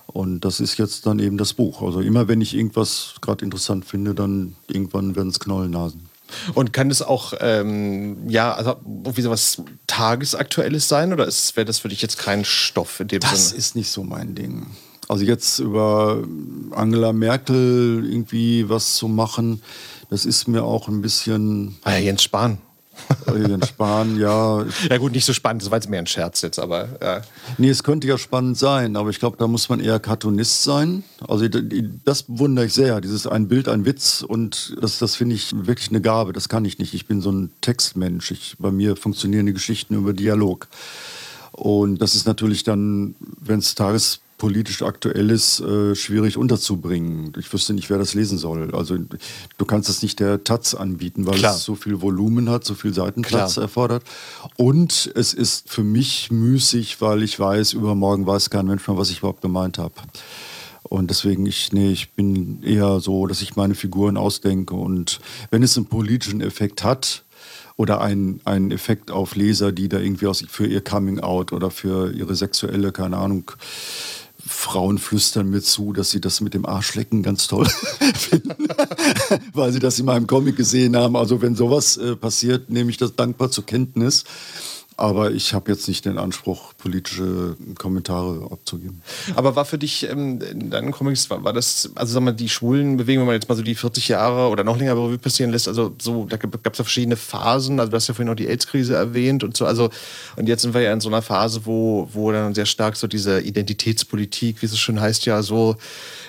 Und das ist jetzt dann eben das Buch. Also immer wenn ich irgendwas gerade interessant finde, dann irgendwann werden es Knollennasen. Und kann das auch, ähm, ja, also irgendwie sowas Tagesaktuelles sein oder wäre das für dich jetzt kein Stoff in dem das Sinne? Das ist nicht so mein Ding. Also jetzt über Angela Merkel irgendwie was zu machen, das ist mir auch ein bisschen. Ah ja, Jens Spahn. Jens Spahn, ja. Ja gut, nicht so spannend, das war jetzt mehr ein Scherz jetzt, aber... Ja. Nee, es könnte ja spannend sein, aber ich glaube, da muss man eher Cartoonist sein. Also das wundere ich sehr, dieses ein Bild, ein Witz und das, das finde ich wirklich eine Gabe, das kann ich nicht. Ich bin so ein Textmensch, ich, bei mir funktionieren die Geschichten über Dialog. Und das ist natürlich dann, wenn es Tages politisch aktuelles äh, schwierig unterzubringen. Ich wüsste nicht, wer das lesen soll. Also du kannst es nicht der Taz anbieten, weil Klar. es so viel Volumen hat, so viel Seitenplatz Klar. erfordert. Und es ist für mich müßig, weil ich weiß, übermorgen weiß kein Mensch mehr, was ich überhaupt gemeint habe. Und deswegen, ich, nee, ich bin eher so, dass ich meine Figuren ausdenke. Und wenn es einen politischen Effekt hat, oder einen, einen Effekt auf Leser, die da irgendwie aus, für ihr Coming Out oder für ihre sexuelle, keine Ahnung, Frauen flüstern mir zu, dass sie das mit dem Arschlecken ganz toll finden, weil sie das in meinem Comic gesehen haben. Also wenn sowas äh, passiert, nehme ich das dankbar zur Kenntnis. Aber ich habe jetzt nicht den Anspruch, politische Kommentare abzugeben. Aber war für dich ähm, in deinen Comics, war, war das, also sag mal, die schwulen Bewegungen, wenn man jetzt mal so die 40 Jahre oder noch länger Revue passieren lässt, also so, da gab es ja verschiedene Phasen, also du hast ja vorhin noch die AIDS-Krise erwähnt und so, also und jetzt sind wir ja in so einer Phase, wo, wo dann sehr stark so diese Identitätspolitik, wie es schön heißt, ja so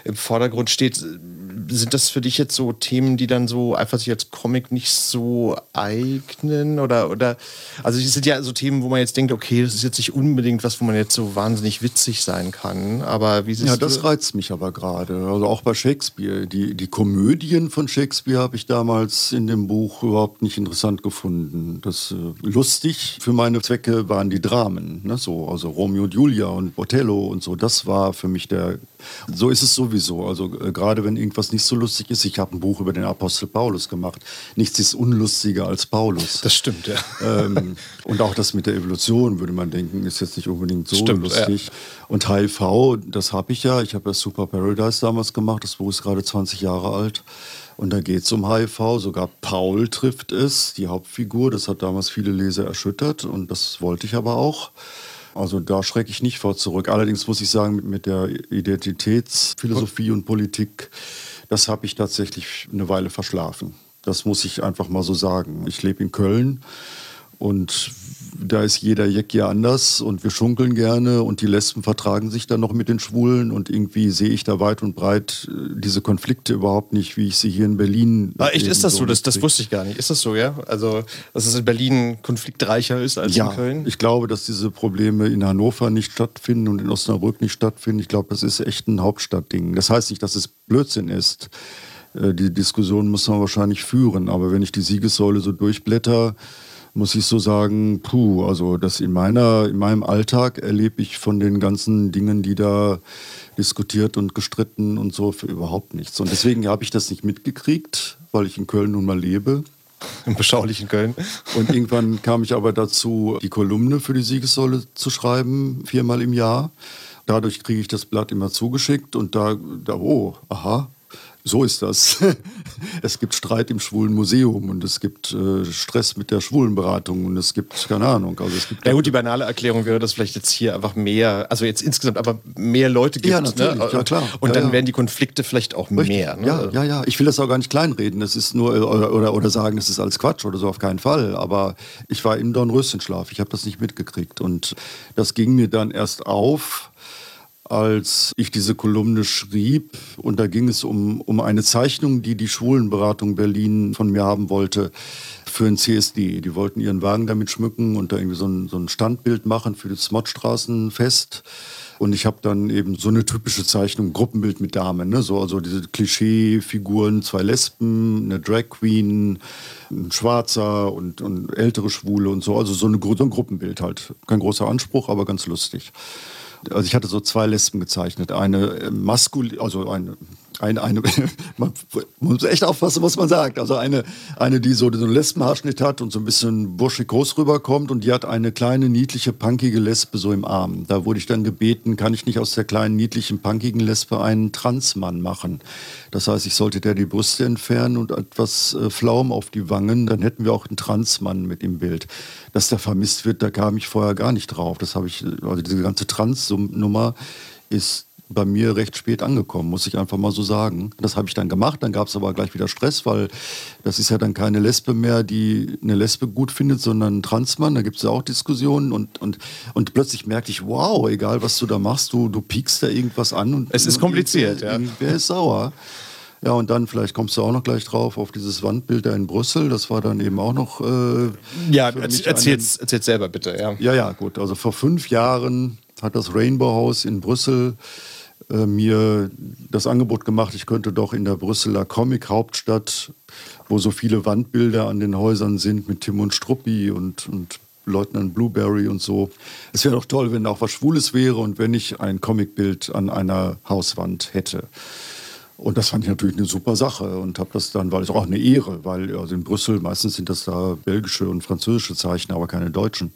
im Vordergrund steht. Sind das für dich jetzt so Themen, die dann so einfach sich als Comic nicht so eignen? Oder, oder also es sind ja so Themen, wo man jetzt denkt, okay, das ist jetzt nicht unbedingt was, wo man jetzt so wahnsinnig witzig sein kann. Aber wie Ja, das reizt mich aber gerade. Also auch bei Shakespeare. Die, die Komödien von Shakespeare habe ich damals in dem Buch überhaupt nicht interessant gefunden. Das äh, lustig für meine Zwecke waren die Dramen. Ne? So, also Romeo und Julia und Othello und so. Das war für mich der. So ist es sowieso. Also äh, gerade wenn irgendwas nicht so lustig ist. Ich habe ein Buch über den Apostel Paulus gemacht. Nichts ist unlustiger als Paulus. Das stimmt, ja. Ähm, und auch das mit der Evolution, würde man denken, ist jetzt nicht unbedingt so Stimmt, lustig. ja. Und HIV, das habe ich ja. Ich habe ja Super Paradise damals gemacht. Das Buch ist gerade 20 Jahre alt. Und da geht es um HIV. Sogar Paul trifft es, die Hauptfigur. Das hat damals viele Leser erschüttert. Und das wollte ich aber auch. Also da schrecke ich nicht vor zurück. Allerdings muss ich sagen, mit, der Identitätsphilosophie und Politik, das habe ich tatsächlich eine Weile verschlafen. Das muss ich einfach mal so sagen. Ich lebe in Köln und da ist jeder Jeck ja anders und wir schunkeln gerne und die Lesben vertragen sich dann noch mit den Schwulen und irgendwie sehe ich da weit und breit äh, diese Konflikte überhaupt nicht, wie ich sie hier in Berlin. Ah, echt, ist das so? Das, das wusste ich gar nicht. Ist das so, ja? Also, dass es in Berlin konfliktreicher ist als Ja, in Köln? ich glaube, dass diese Probleme in Hannover nicht stattfinden und in Osnabrück nicht stattfinden. Ich glaube, das ist echt ein Hauptstadtding. Das heißt nicht, dass es Blödsinn ist. Äh, Die Diskussion muss man wahrscheinlich führen. Aber wenn ich die Siegessäule so durchblätter, muss ich so sagen, puh, also das in meiner, in meinem Alltag erlebe ich von den ganzen Dingen, die da diskutiert und gestritten und so, für überhaupt nichts. Und deswegen habe ich das nicht mitgekriegt, weil ich in Köln nun mal lebe. Im beschaulichen Köln. Und irgendwann kam ich aber dazu, die Kolumne für die Siegessäule zu schreiben, viermal im Jahr. Dadurch kriege ich das Blatt immer zugeschickt und da, da oh, aha, so ist das. es gibt Streit im Schwulen Museum und es gibt äh, Stress mit der Schwulenberatung und es gibt, keine Ahnung, also es gibt... Ja gut, die banale Erklärung wäre, dass vielleicht jetzt hier einfach mehr, also jetzt insgesamt aber mehr Leute gibt. Ja, natürlich, ne? ja, klar. Und Ja, dann ja. werden die Konflikte vielleicht auch Richtig. mehr. Ne? Ja, ja, ja. Ich will das auch gar nicht kleinreden. Das ist nur, äh, oder, oder, oder sagen, das ist alles Quatsch oder so, auf keinen Fall. Aber ich war im Dornröschenschlaf. Ich habe das nicht mitgekriegt. Und das ging mir dann erst auf, als ich diese Kolumne schrieb. Und da ging es um, um eine Zeichnung, die die Schwulenberatung Berlin von mir haben wollte für ein CSD. Die wollten ihren Wagen damit schmücken und da irgendwie so ein, so ein Standbild machen für das Mottstraßenfest. Und ich habe dann eben so eine typische Zeichnung, Gruppenbild mit Damen, ne? so, also diese Klischee-Figuren, zwei Lesben, eine Drag Queen, ein Schwarzer und, und ältere Schwule und so, also so, eine, so ein Gruppenbild halt. Kein großer Anspruch, aber ganz lustig. Also ich hatte so zwei Lesben gezeichnet. Eine maskulin, also eine, eine, eine man muss echt aufpassen, was man sagt. Also eine, eine die so, einen Lesbenhaarschnitt hat und so ein bisschen burschikos rüberkommt und die hat eine kleine, niedliche, punkige Lesbe so im Arm. Da wurde ich dann gebeten, kann ich nicht aus der kleinen, niedlichen, punkigen Lesbe einen Transmann machen. Das heißt, ich sollte der die Brüste entfernen und etwas äh, Flaum auf die Wangen, dann hätten wir auch einen Transmann mit im Bild. Dass der vermisst wird, da kam ich vorher gar nicht drauf. Das habe ich, also diese ganze Trans-Nummer ist bei mir recht spät angekommen, muss ich einfach mal so sagen. Das habe ich dann gemacht, dann gab es aber gleich wieder Stress, weil das ist ja dann keine Lesbe mehr, die eine Lesbe gut findet, sondern ein Transmann. Da gibt es ja auch Diskussionen und, und, und plötzlich merkte ich, wow, egal was du da machst, du, du piekst da irgendwas an. Und, Es ist kompliziert, ja. Wer ist sauer? Ja, und dann, vielleicht kommst du auch noch gleich drauf, auf dieses Wandbild da in Brüssel. Das war dann eben auch noch. Äh, Ja, erzähl's, erzähl's selber bitte. Ja. ja, ja, gut. Also vor fünf Jahren hat das Rainbow House in Brüssel äh, mir das Angebot gemacht, ich könnte doch in der Brüsseler Comic-Hauptstadt, wo so viele Wandbilder an den Häusern sind mit Tim und Struppi und, und Leutnant Blueberry und so. Es wäre doch toll, wenn da auch was Schwules wäre und wenn ich ein Comicbild an einer Hauswand hätte. Und das fand ich natürlich eine super Sache und habe das dann, weil es auch eine Ehre, weil also in Brüssel meistens sind das da belgische und französische Zeichen, aber keine deutschen.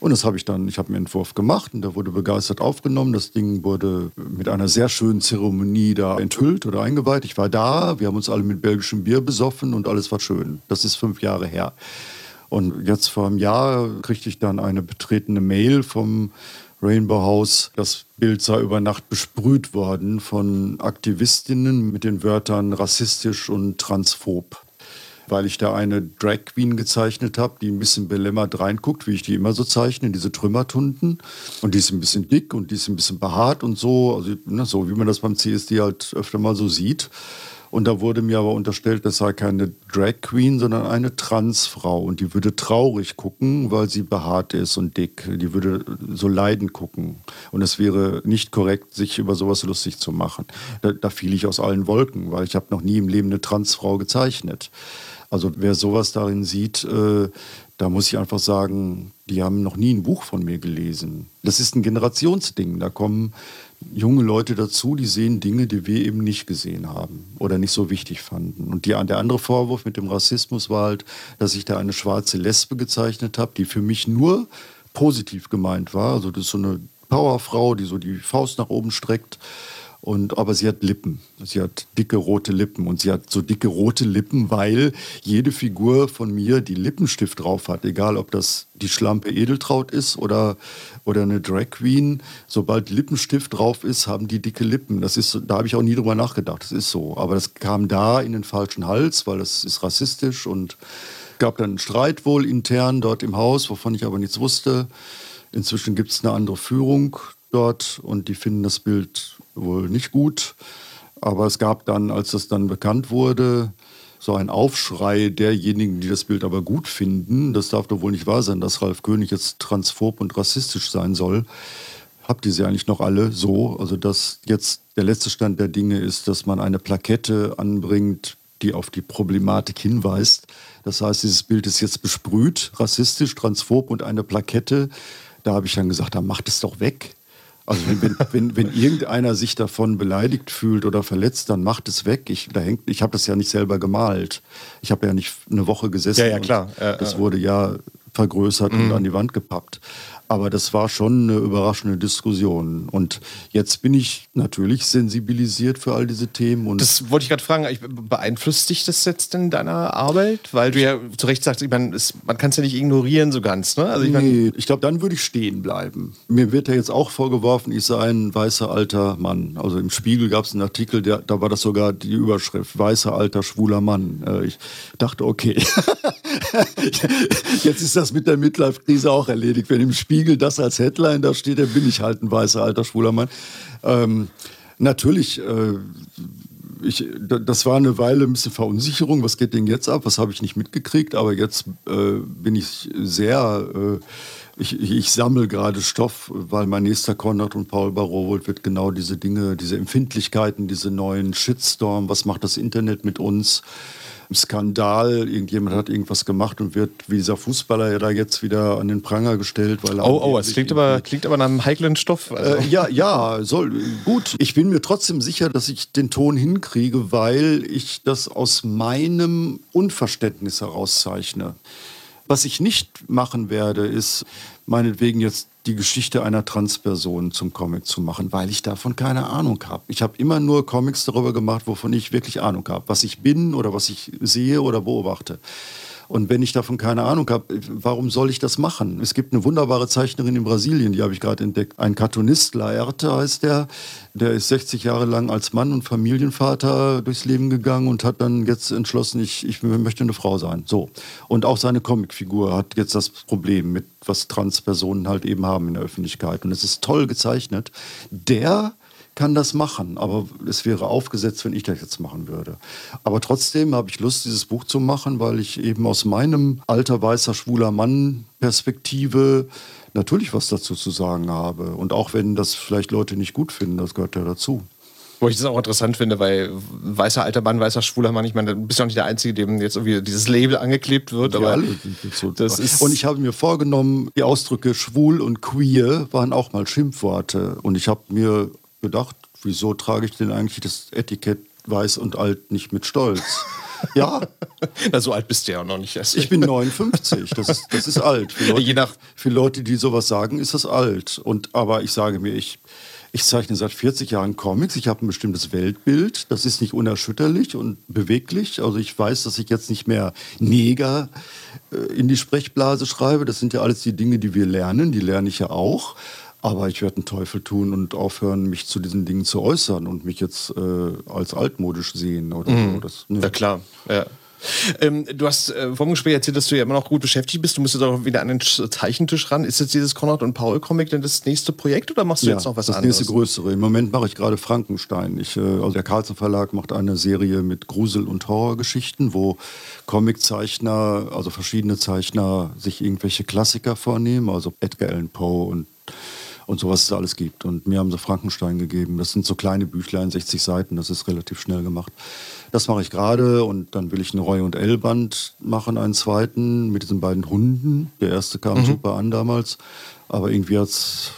Und das habe ich dann, ich habe einen Entwurf gemacht und der wurde begeistert aufgenommen. Das Ding wurde mit einer sehr schönen Zeremonie da enthüllt oder eingeweiht. Ich war da, wir haben uns alle mit belgischem Bier besoffen und alles war schön. Das ist fünf Jahre her. Und jetzt vor einem Jahr kriegte ich dann eine betretene Mail vom Rainbow House. Das Bild sei über Nacht besprüht worden von Aktivistinnen mit den Wörtern rassistisch und transphob weil ich da eine Drag Queen gezeichnet habe, die ein bisschen belämmert reinguckt, wie ich die immer so zeichne, diese Trümmertunden. Und die ist ein bisschen dick und die ist ein bisschen behaart und so, also ne, so wie man das beim CSD halt öfter mal so sieht. Und da wurde mir aber unterstellt, das sei keine Drag Queen, sondern eine Transfrau. Und die würde traurig gucken, weil sie behaart ist und dick. Die würde so leiden gucken. Und es wäre nicht korrekt, sich über sowas lustig zu machen. Da, da fiel ich aus allen Wolken, weil ich habe noch nie im Leben eine Transfrau gezeichnet. Also wer sowas darin sieht, äh, da muss ich einfach sagen, die haben noch nie ein Buch von mir gelesen. Das ist ein Generationsding. Da kommen junge Leute dazu, die sehen Dinge, die wir eben nicht gesehen haben oder nicht so wichtig fanden. Und die, der andere Vorwurf mit dem Rassismus war halt, dass ich da eine schwarze Lesbe gezeichnet habe, die für mich nur positiv gemeint war. Also das ist so eine Powerfrau, die so die Faust nach oben streckt und, aber sie hat Lippen. Sie hat dicke rote Lippen. Und sie hat so dicke rote Lippen, weil jede Figur von mir, die Lippenstift drauf hat, egal ob das die Schlampe Edeltraut ist oder, oder eine Drag Queen, sobald Lippenstift drauf ist, haben die dicke Lippen. Das ist, da habe ich auch nie drüber nachgedacht. Das ist so. Aber das kam da in den falschen Hals, weil das ist rassistisch und gab dann einen Streit wohl intern dort im Haus, wovon ich aber nichts wusste. Inzwischen gibt es eine andere Führung dort und die finden das Bild wohl nicht gut. Aber es gab dann, als das dann bekannt wurde, so ein Aufschrei derjenigen, die das Bild aber gut finden. Das darf doch wohl nicht wahr sein, dass Ralf König jetzt transphob und rassistisch sein soll. Habt ihr sie eigentlich noch alle so? Also, dass jetzt der letzte Stand der Dinge ist, dass man eine Plakette anbringt, die auf die Problematik hinweist. Das heißt, dieses Bild ist jetzt besprüht, rassistisch, transphob und eine Plakette. Da habe ich dann gesagt, dann macht es doch weg. Also wenn, wenn, wenn, wenn, irgendeiner sich davon beleidigt fühlt oder verletzt, dann macht es weg. Ich, ich habe das ja nicht selber gemalt. Ich habe ja nicht eine Woche gesessen. Ja, ja, klar. das wurde ja vergrößert mhm. und an die Wand gepappt. Aber das war schon eine überraschende Diskussion. Und jetzt bin ich natürlich sensibilisiert für all diese Themen. Und das wollte ich gerade fragen. Beeinflusst dich das jetzt in deiner Arbeit? Weil du ja zu Recht sagst, ich mein, es, man kann es ja nicht ignorieren so ganz. Ne? Also ich nee, ich glaube, dann würde ich stehen bleiben. Mir wird ja jetzt auch vorgeworfen, ich sei ein weißer alter Mann. Also im Spiegel gab es einen Artikel, der, da war das sogar die Überschrift, weißer alter schwuler Mann. Äh, ich dachte, okay, jetzt ist das mit der Midlife-Krise auch erledigt. Wenn im Spiegel Spiegel das als Headline da steht, dann bin ich halt ein weißer alter schwuler Mann. Ähm, natürlich, äh, ich, das war eine Weile ein bisschen Verunsicherung. Was geht denn jetzt ab? Was habe ich nicht mitgekriegt? Aber jetzt äh, bin ich sehr. Äh, ich, ich sammle gerade Stoff, weil mein nächster Konrad und Paul Barowold wird genau diese Dinge, diese Empfindlichkeiten, diese neuen Shitstorm, was macht das Internet mit uns, Skandal, irgendjemand hat irgendwas gemacht und wird wie dieser Fußballer ja da jetzt wieder an den Pranger gestellt, weil er. Oh, oh, es klingt aber, klingt aber nach einem heiklen Stoff. Also. Äh, ja, ja, soll, gut. Ich bin mir trotzdem sicher, dass ich den Ton hinkriege, weil ich das aus meinem Unverständnis herauszeichne. Was ich nicht machen werde, ist meinetwegen jetzt die Geschichte einer Transperson zum Comic zu machen, weil ich davon keine Ahnung habe. Ich habe immer nur Comics darüber gemacht, wovon ich wirklich Ahnung habe, was ich bin oder was ich sehe oder beobachte. Und wenn ich davon keine Ahnung habe, warum soll ich das machen? Es gibt eine wunderbare Zeichnerin in Brasilien, die habe ich gerade entdeckt. Ein Cartoonist, Laerte heißt der. Der ist 60 Jahre lang als Mann und Familienvater durchs Leben gegangen und hat dann jetzt entschlossen, ich, ich möchte eine Frau sein. So. Und auch seine Comicfigur hat jetzt das Problem mit, was Transpersonen halt eben haben in der Öffentlichkeit. Und es ist toll gezeichnet. Der kann das machen, aber es wäre aufgesetzt, wenn ich das jetzt machen würde. Aber trotzdem habe ich Lust, dieses Buch zu machen, weil ich eben aus meinem alter weißer schwuler Mann Perspektive natürlich was dazu zu sagen habe. Und auch wenn das vielleicht Leute nicht gut finden, das gehört ja dazu. Wo ich das auch interessant finde, weil weißer alter Mann, weißer schwuler Mann, ich meine, du bist ja auch nicht der Einzige, dem jetzt irgendwie dieses Label angeklebt wird. aber alle so das ist und ich habe mir vorgenommen, die Ausdrücke schwul und queer waren auch mal Schimpfworte. Und ich habe mir gedacht, wieso trage ich denn eigentlich das Etikett weiß und alt nicht mit Stolz? Ja. Na, so alt bist du ja auch noch nicht. Ich bin 59, das ist, das ist alt. Für Leute, Je nach für Leute, die sowas sagen, ist das alt. Und, aber ich sage mir, ich, Ich zeichne seit 40 Jahren Comics. Ich habe ein bestimmtes Weltbild. Das ist nicht unerschütterlich und beweglich. Also ich weiß, dass ich jetzt nicht mehr Neger äh, in die Sprechblase schreibe. Das sind ja alles die Dinge, die wir lernen. Die lerne ich ja auch. Aber ich werde einen Teufel tun und aufhören, mich zu diesen Dingen zu äußern und mich jetzt äh, als altmodisch sehen oder mhm. so. Das, ne. Ja klar, ja. Ähm, du hast äh, vom Gespräch erzählt, dass du ja immer noch gut beschäftigt bist. Du musst jetzt auch wieder an den Zeichentisch ran. Ist jetzt dieses Konrad und Paul Comic denn das nächste Projekt oder machst du ja, jetzt noch was das anderes? Das nächste größere. Im Moment mache ich gerade Frankenstein. Ich, äh, also der Carlsen Verlag macht eine Serie mit Grusel- und Horrorgeschichten, wo Comiczeichner, also verschiedene Zeichner, sich irgendwelche Klassiker vornehmen, also Edgar Allan Poe und und so was es alles gibt. Und mir haben sie Frankenstein gegeben. Das sind so kleine Büchlein, 60 Seiten, das ist relativ schnell gemacht. Das mache ich gerade und dann will ich einen Roy und L-Band machen, einen zweiten mit diesen beiden Hunden. Der erste kam mhm. super an damals, aber irgendwie hat es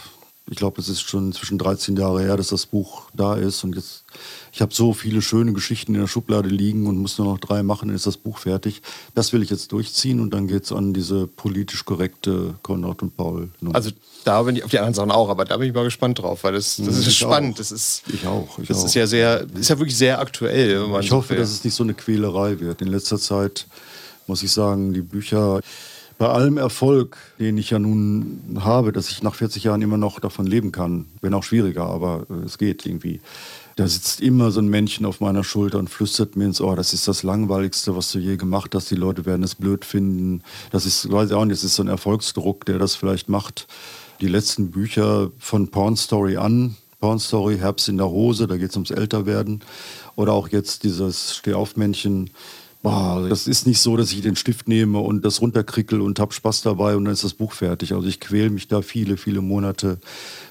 ich glaube, es ist schon zwischen 13 Jahre her, dass das Buch da ist. Und jetzt, ich habe so viele schöne Geschichten in der Schublade liegen und muss nur noch drei machen, dann ist das Buch fertig. Das will ich jetzt durchziehen und dann geht es an diese politisch korrekte Konrad und Paul. Nummer. Also da bin ich auf die anderen Sachen auch, aber da bin ich mal gespannt drauf, weil das, das ist ich spannend. Auch. Das ist, ich auch. Ich das auch. ist ja sehr, ist ja wirklich sehr aktuell. ich hoffe, dass es nicht so eine Quälerei wird. In letzter Zeit muss ich sagen, die Bücher bei allem Erfolg, den ich ja nun habe, dass ich nach 40 Jahren immer noch davon leben kann, wenn auch schwieriger, aber äh, es geht irgendwie. Da sitzt immer so ein Männchen auf meiner Schulter und flüstert mir ins Ohr, das ist das Langweiligste, was du je gemacht hast. Die Leute werden es blöd finden. Das ist, weiß ich auch nicht, das ist so ein Erfolgsdruck, der das vielleicht macht. Die letzten Bücher von Porn Story an, Porn Story, Herbst in der Hose, da geht es ums Älterwerden. Oder auch jetzt dieses Stehaufmännchen, Boah, das ist nicht so, dass ich den Stift nehme und das runterkrickel und hab Spaß dabei und dann ist das Buch fertig. Also ich quäle mich da viele, viele Monate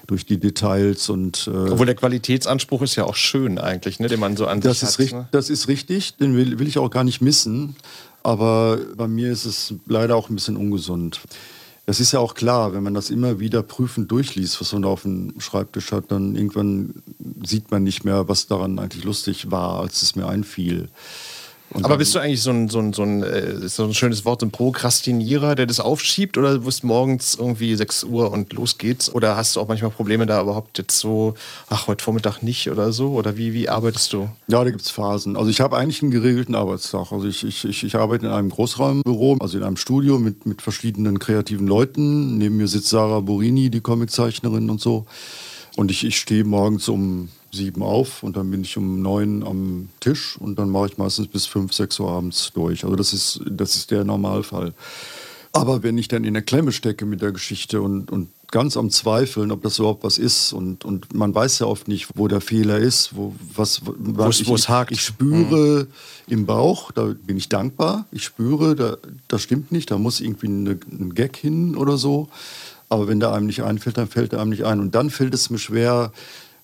durch die Details und äh obwohl der Qualitätsanspruch ist ja auch schön eigentlich, ne, den man so an das sich ist hat. Ne? Das ist richtig, den will, will ich auch gar nicht missen. Aber bei mir ist es leider auch ein bisschen ungesund. Das ist ja auch klar, wenn man das immer wieder prüfend durchliest, was man da auf dem Schreibtisch hat, dann irgendwann sieht man nicht mehr, was daran eigentlich lustig war, als es mir einfiel. Aber bist du eigentlich so ein, so ein, so ein, äh, so ein schönes Wort, so ein Prokrastinierer, der das aufschiebt oder du bist morgens irgendwie 6 Uhr und los geht's? Oder hast du auch manchmal Probleme da überhaupt jetzt so, ach, heute Vormittag nicht oder so? Oder wie, wie arbeitest du? Ja, da gibt es Phasen. Also ich habe eigentlich einen geregelten Arbeitstag. Also ich, ich, ich, ich arbeite in einem Großraumbüro, also in einem Studio mit, mit verschiedenen kreativen Leuten. Neben mir sitzt Sarah Borini, die Comiczeichnerin und so. Und ich, ich stehe morgens um sieben auf und dann bin ich um neun am Tisch und dann mache ich meistens bis fünf, sechs Uhr abends durch. Also das ist, das ist der Normalfall. Aber wenn ich dann in der Klemme stecke mit der Geschichte und, und ganz am Zweifeln, ob das überhaupt was ist und, und man weiß ja oft nicht, wo der Fehler ist, wo was was es hakt. Ich spüre mhm. im Bauch, da bin ich dankbar. Ich spüre, da, das stimmt nicht, da muss irgendwie eine, ein Gag hin oder so. Aber wenn der einem nicht einfällt, dann fällt er einem nicht ein. Und dann fällt es mir schwer,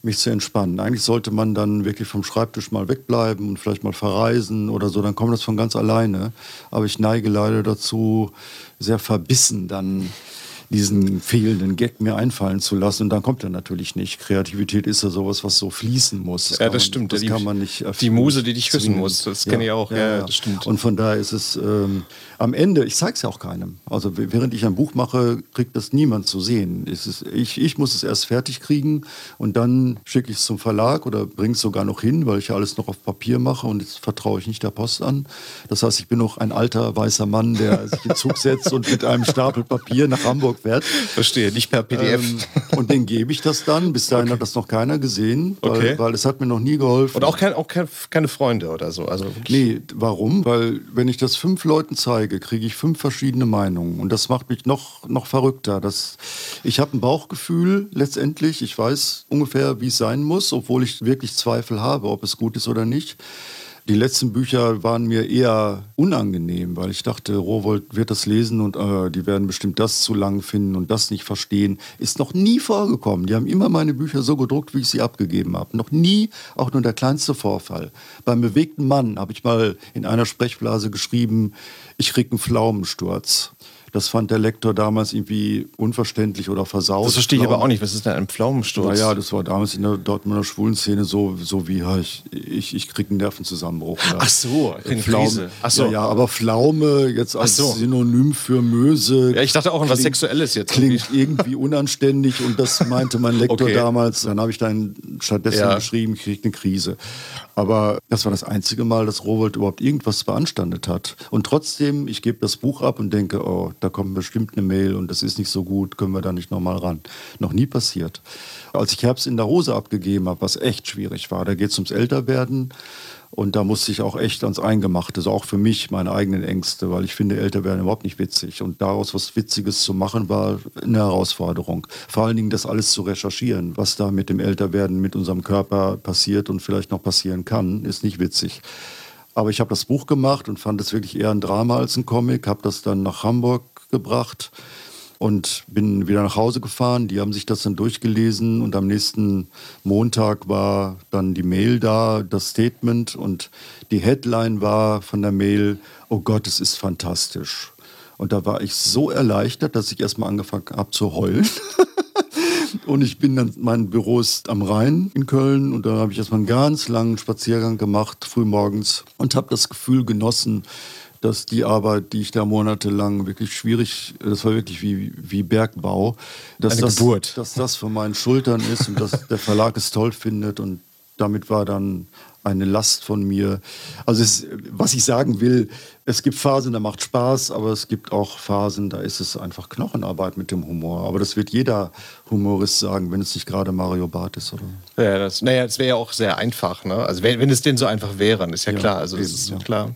mich zu entspannen. Eigentlich sollte man dann wirklich vom Schreibtisch mal wegbleiben und vielleicht mal verreisen oder so, dann kommt das von ganz alleine. Aber ich neige leider dazu, sehr verbissen dann diesen fehlenden Gag mir einfallen zu lassen. Und dann kommt er natürlich nicht. Kreativität ist ja sowas, was so fließen muss. Das ja, das man, stimmt. Das die, kann man nicht Die Muse, die dich küssen muss, das kenne ich auch. Ja, ja, das stimmt. Und von daher ist es ähm, am Ende, ich zeige es ja auch keinem. Also während ich ein Buch mache, kriegt das niemand zu sehen. Ist, ich, ich muss es erst fertig kriegen und dann schicke ich es zum Verlag oder bringe es sogar noch hin, weil ich ja alles noch auf Papier mache und jetzt vertraue ich nicht der Post an. Das heißt, ich bin noch ein alter weißer Mann, der sich in Zug setzt und mit einem Stapel Papier nach Hamburg Hamburg Verstehe, nicht per PDF. Ähm, und den gebe ich das dann. Bis dahin okay. hat das noch keiner gesehen, weil, okay. weil es hat mir noch nie geholfen. Und auch, kein, auch kein, keine Freunde oder so? Also nee, warum? Weil wenn ich das fünf Leuten zeige, kriege ich fünf verschiedene Meinungen. Und das macht mich noch, noch verrückter. Das, ich habe ein Bauchgefühl letztendlich. Ich weiß ungefähr, wie es sein muss, obwohl ich wirklich Zweifel habe, ob es gut ist oder nicht. Die letzten Bücher waren mir eher unangenehm, weil ich dachte, Rowold wird das lesen und äh, die werden bestimmt das zu lang finden und das nicht verstehen. Ist noch nie vorgekommen. Die haben immer meine Bücher so gedruckt, wie ich sie abgegeben habe. Noch nie auch nur der kleinste Vorfall. Beim bewegten Mann habe ich mal in einer Sprechblase geschrieben, ich krieg einen Pflaumensturz. Das fand der Lektor damals irgendwie unverständlich oder versaut. Das verstehe ich aber auch nicht. Was ist denn ein Pflaumensturz? Naja, das war damals in der Dortmunder Schwulenszene so, so wie ja, ich, ich, ich kriege einen Nervenzusammenbruch. Oder Ach so, eine Pflaume. Krise. Ach so. Ja, ja, aber Pflaume jetzt als so. Synonym für Möse. Ja, ich dachte auch an was Sexuelles jetzt. Klingt irgendwie unanständig und das meinte mein Lektor Okay. damals. Dann habe ich dann stattdessen Ja. geschrieben, ich kriege eine Krise. Aber das war das einzige Mal, dass Rowold überhaupt irgendwas beanstandet hat. Und trotzdem, ich gebe das Buch ab und denke, oh, da kommt bestimmt eine Mail und das ist nicht so gut, können wir da nicht nochmal ran. Noch nie passiert. Als ich Herbst in der Hose abgegeben habe, was echt schwierig war, da geht es ums Älterwerden. Und da musste ich auch echt ans Eingemachte, so auch für mich, meine eigenen Ängste, weil ich finde, älter werden überhaupt nicht witzig. Und daraus was Witziges zu machen, war eine Herausforderung. Vor allen Dingen das alles zu recherchieren, was da mit dem Älterwerden, mit unserem Körper passiert und vielleicht noch passieren kann, ist nicht witzig. Aber ich habe das Buch gemacht und fand es wirklich eher ein Drama als ein Comic, habe das dann nach Hamburg gebracht und bin wieder nach Hause gefahren. Die haben sich das dann durchgelesen und am nächsten Montag war dann die Mail da, das Statement und die Headline war von der Mail, oh Gott, es ist fantastisch. Und da war ich so erleichtert, dass ich erstmal angefangen habe zu heulen. Und ich bin dann, mein Büro ist am Rhein in Köln. Und da habe ich erstmal einen ganz langen Spaziergang gemacht, frühmorgens und habe das Gefühl genossen, dass die Arbeit, die ich da monatelang wirklich schwierig, das war wirklich wie, wie Bergbau, dass Eine das, Geburt. dass das von meinen Schultern ist und dass der Verlag es toll findet. Und damit war dann eine Last von mir. Also es, was ich sagen will, es gibt Phasen, da macht Spaß, aber es gibt auch Phasen, da ist es einfach Knochenarbeit mit dem Humor. Aber das wird jeder Humorist sagen, wenn es nicht gerade Mario Barth ist, oder? Ja, das, naja, das wäre ja auch sehr einfach. Ne? Also wenn, wenn es denn so einfach wäre, dann ist ja, Ja, klar. Also das ist ja. klar.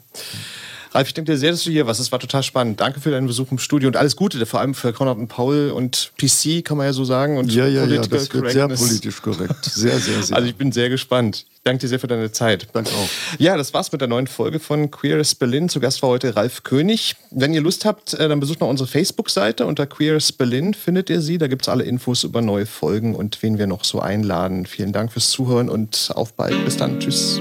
Ralf, ich danke dir sehr, dass du hier warst. Es war total spannend. Danke für deinen Besuch im Studio und alles Gute, vor allem für Konrad und Paul und PC, kann man ja so sagen. Und Ja, ja, ja, das wird sehr politisch korrekt. Sehr, sehr, sehr. Also ich bin sehr gespannt. Ich danke dir sehr für deine Zeit. Danke auch. Ja, das war's mit der neuen Folge von Queer as Berlin. Zu Gast war heute Ralf König. Wenn ihr Lust habt, äh, dann besucht noch unsere Facebook-Seite. Unter Queer as Berlin findet ihr sie. Da gibt's alle Infos über neue Folgen und wen wir noch so einladen. Vielen Dank fürs Zuhören und auf bald. Bis dann. Tschüss.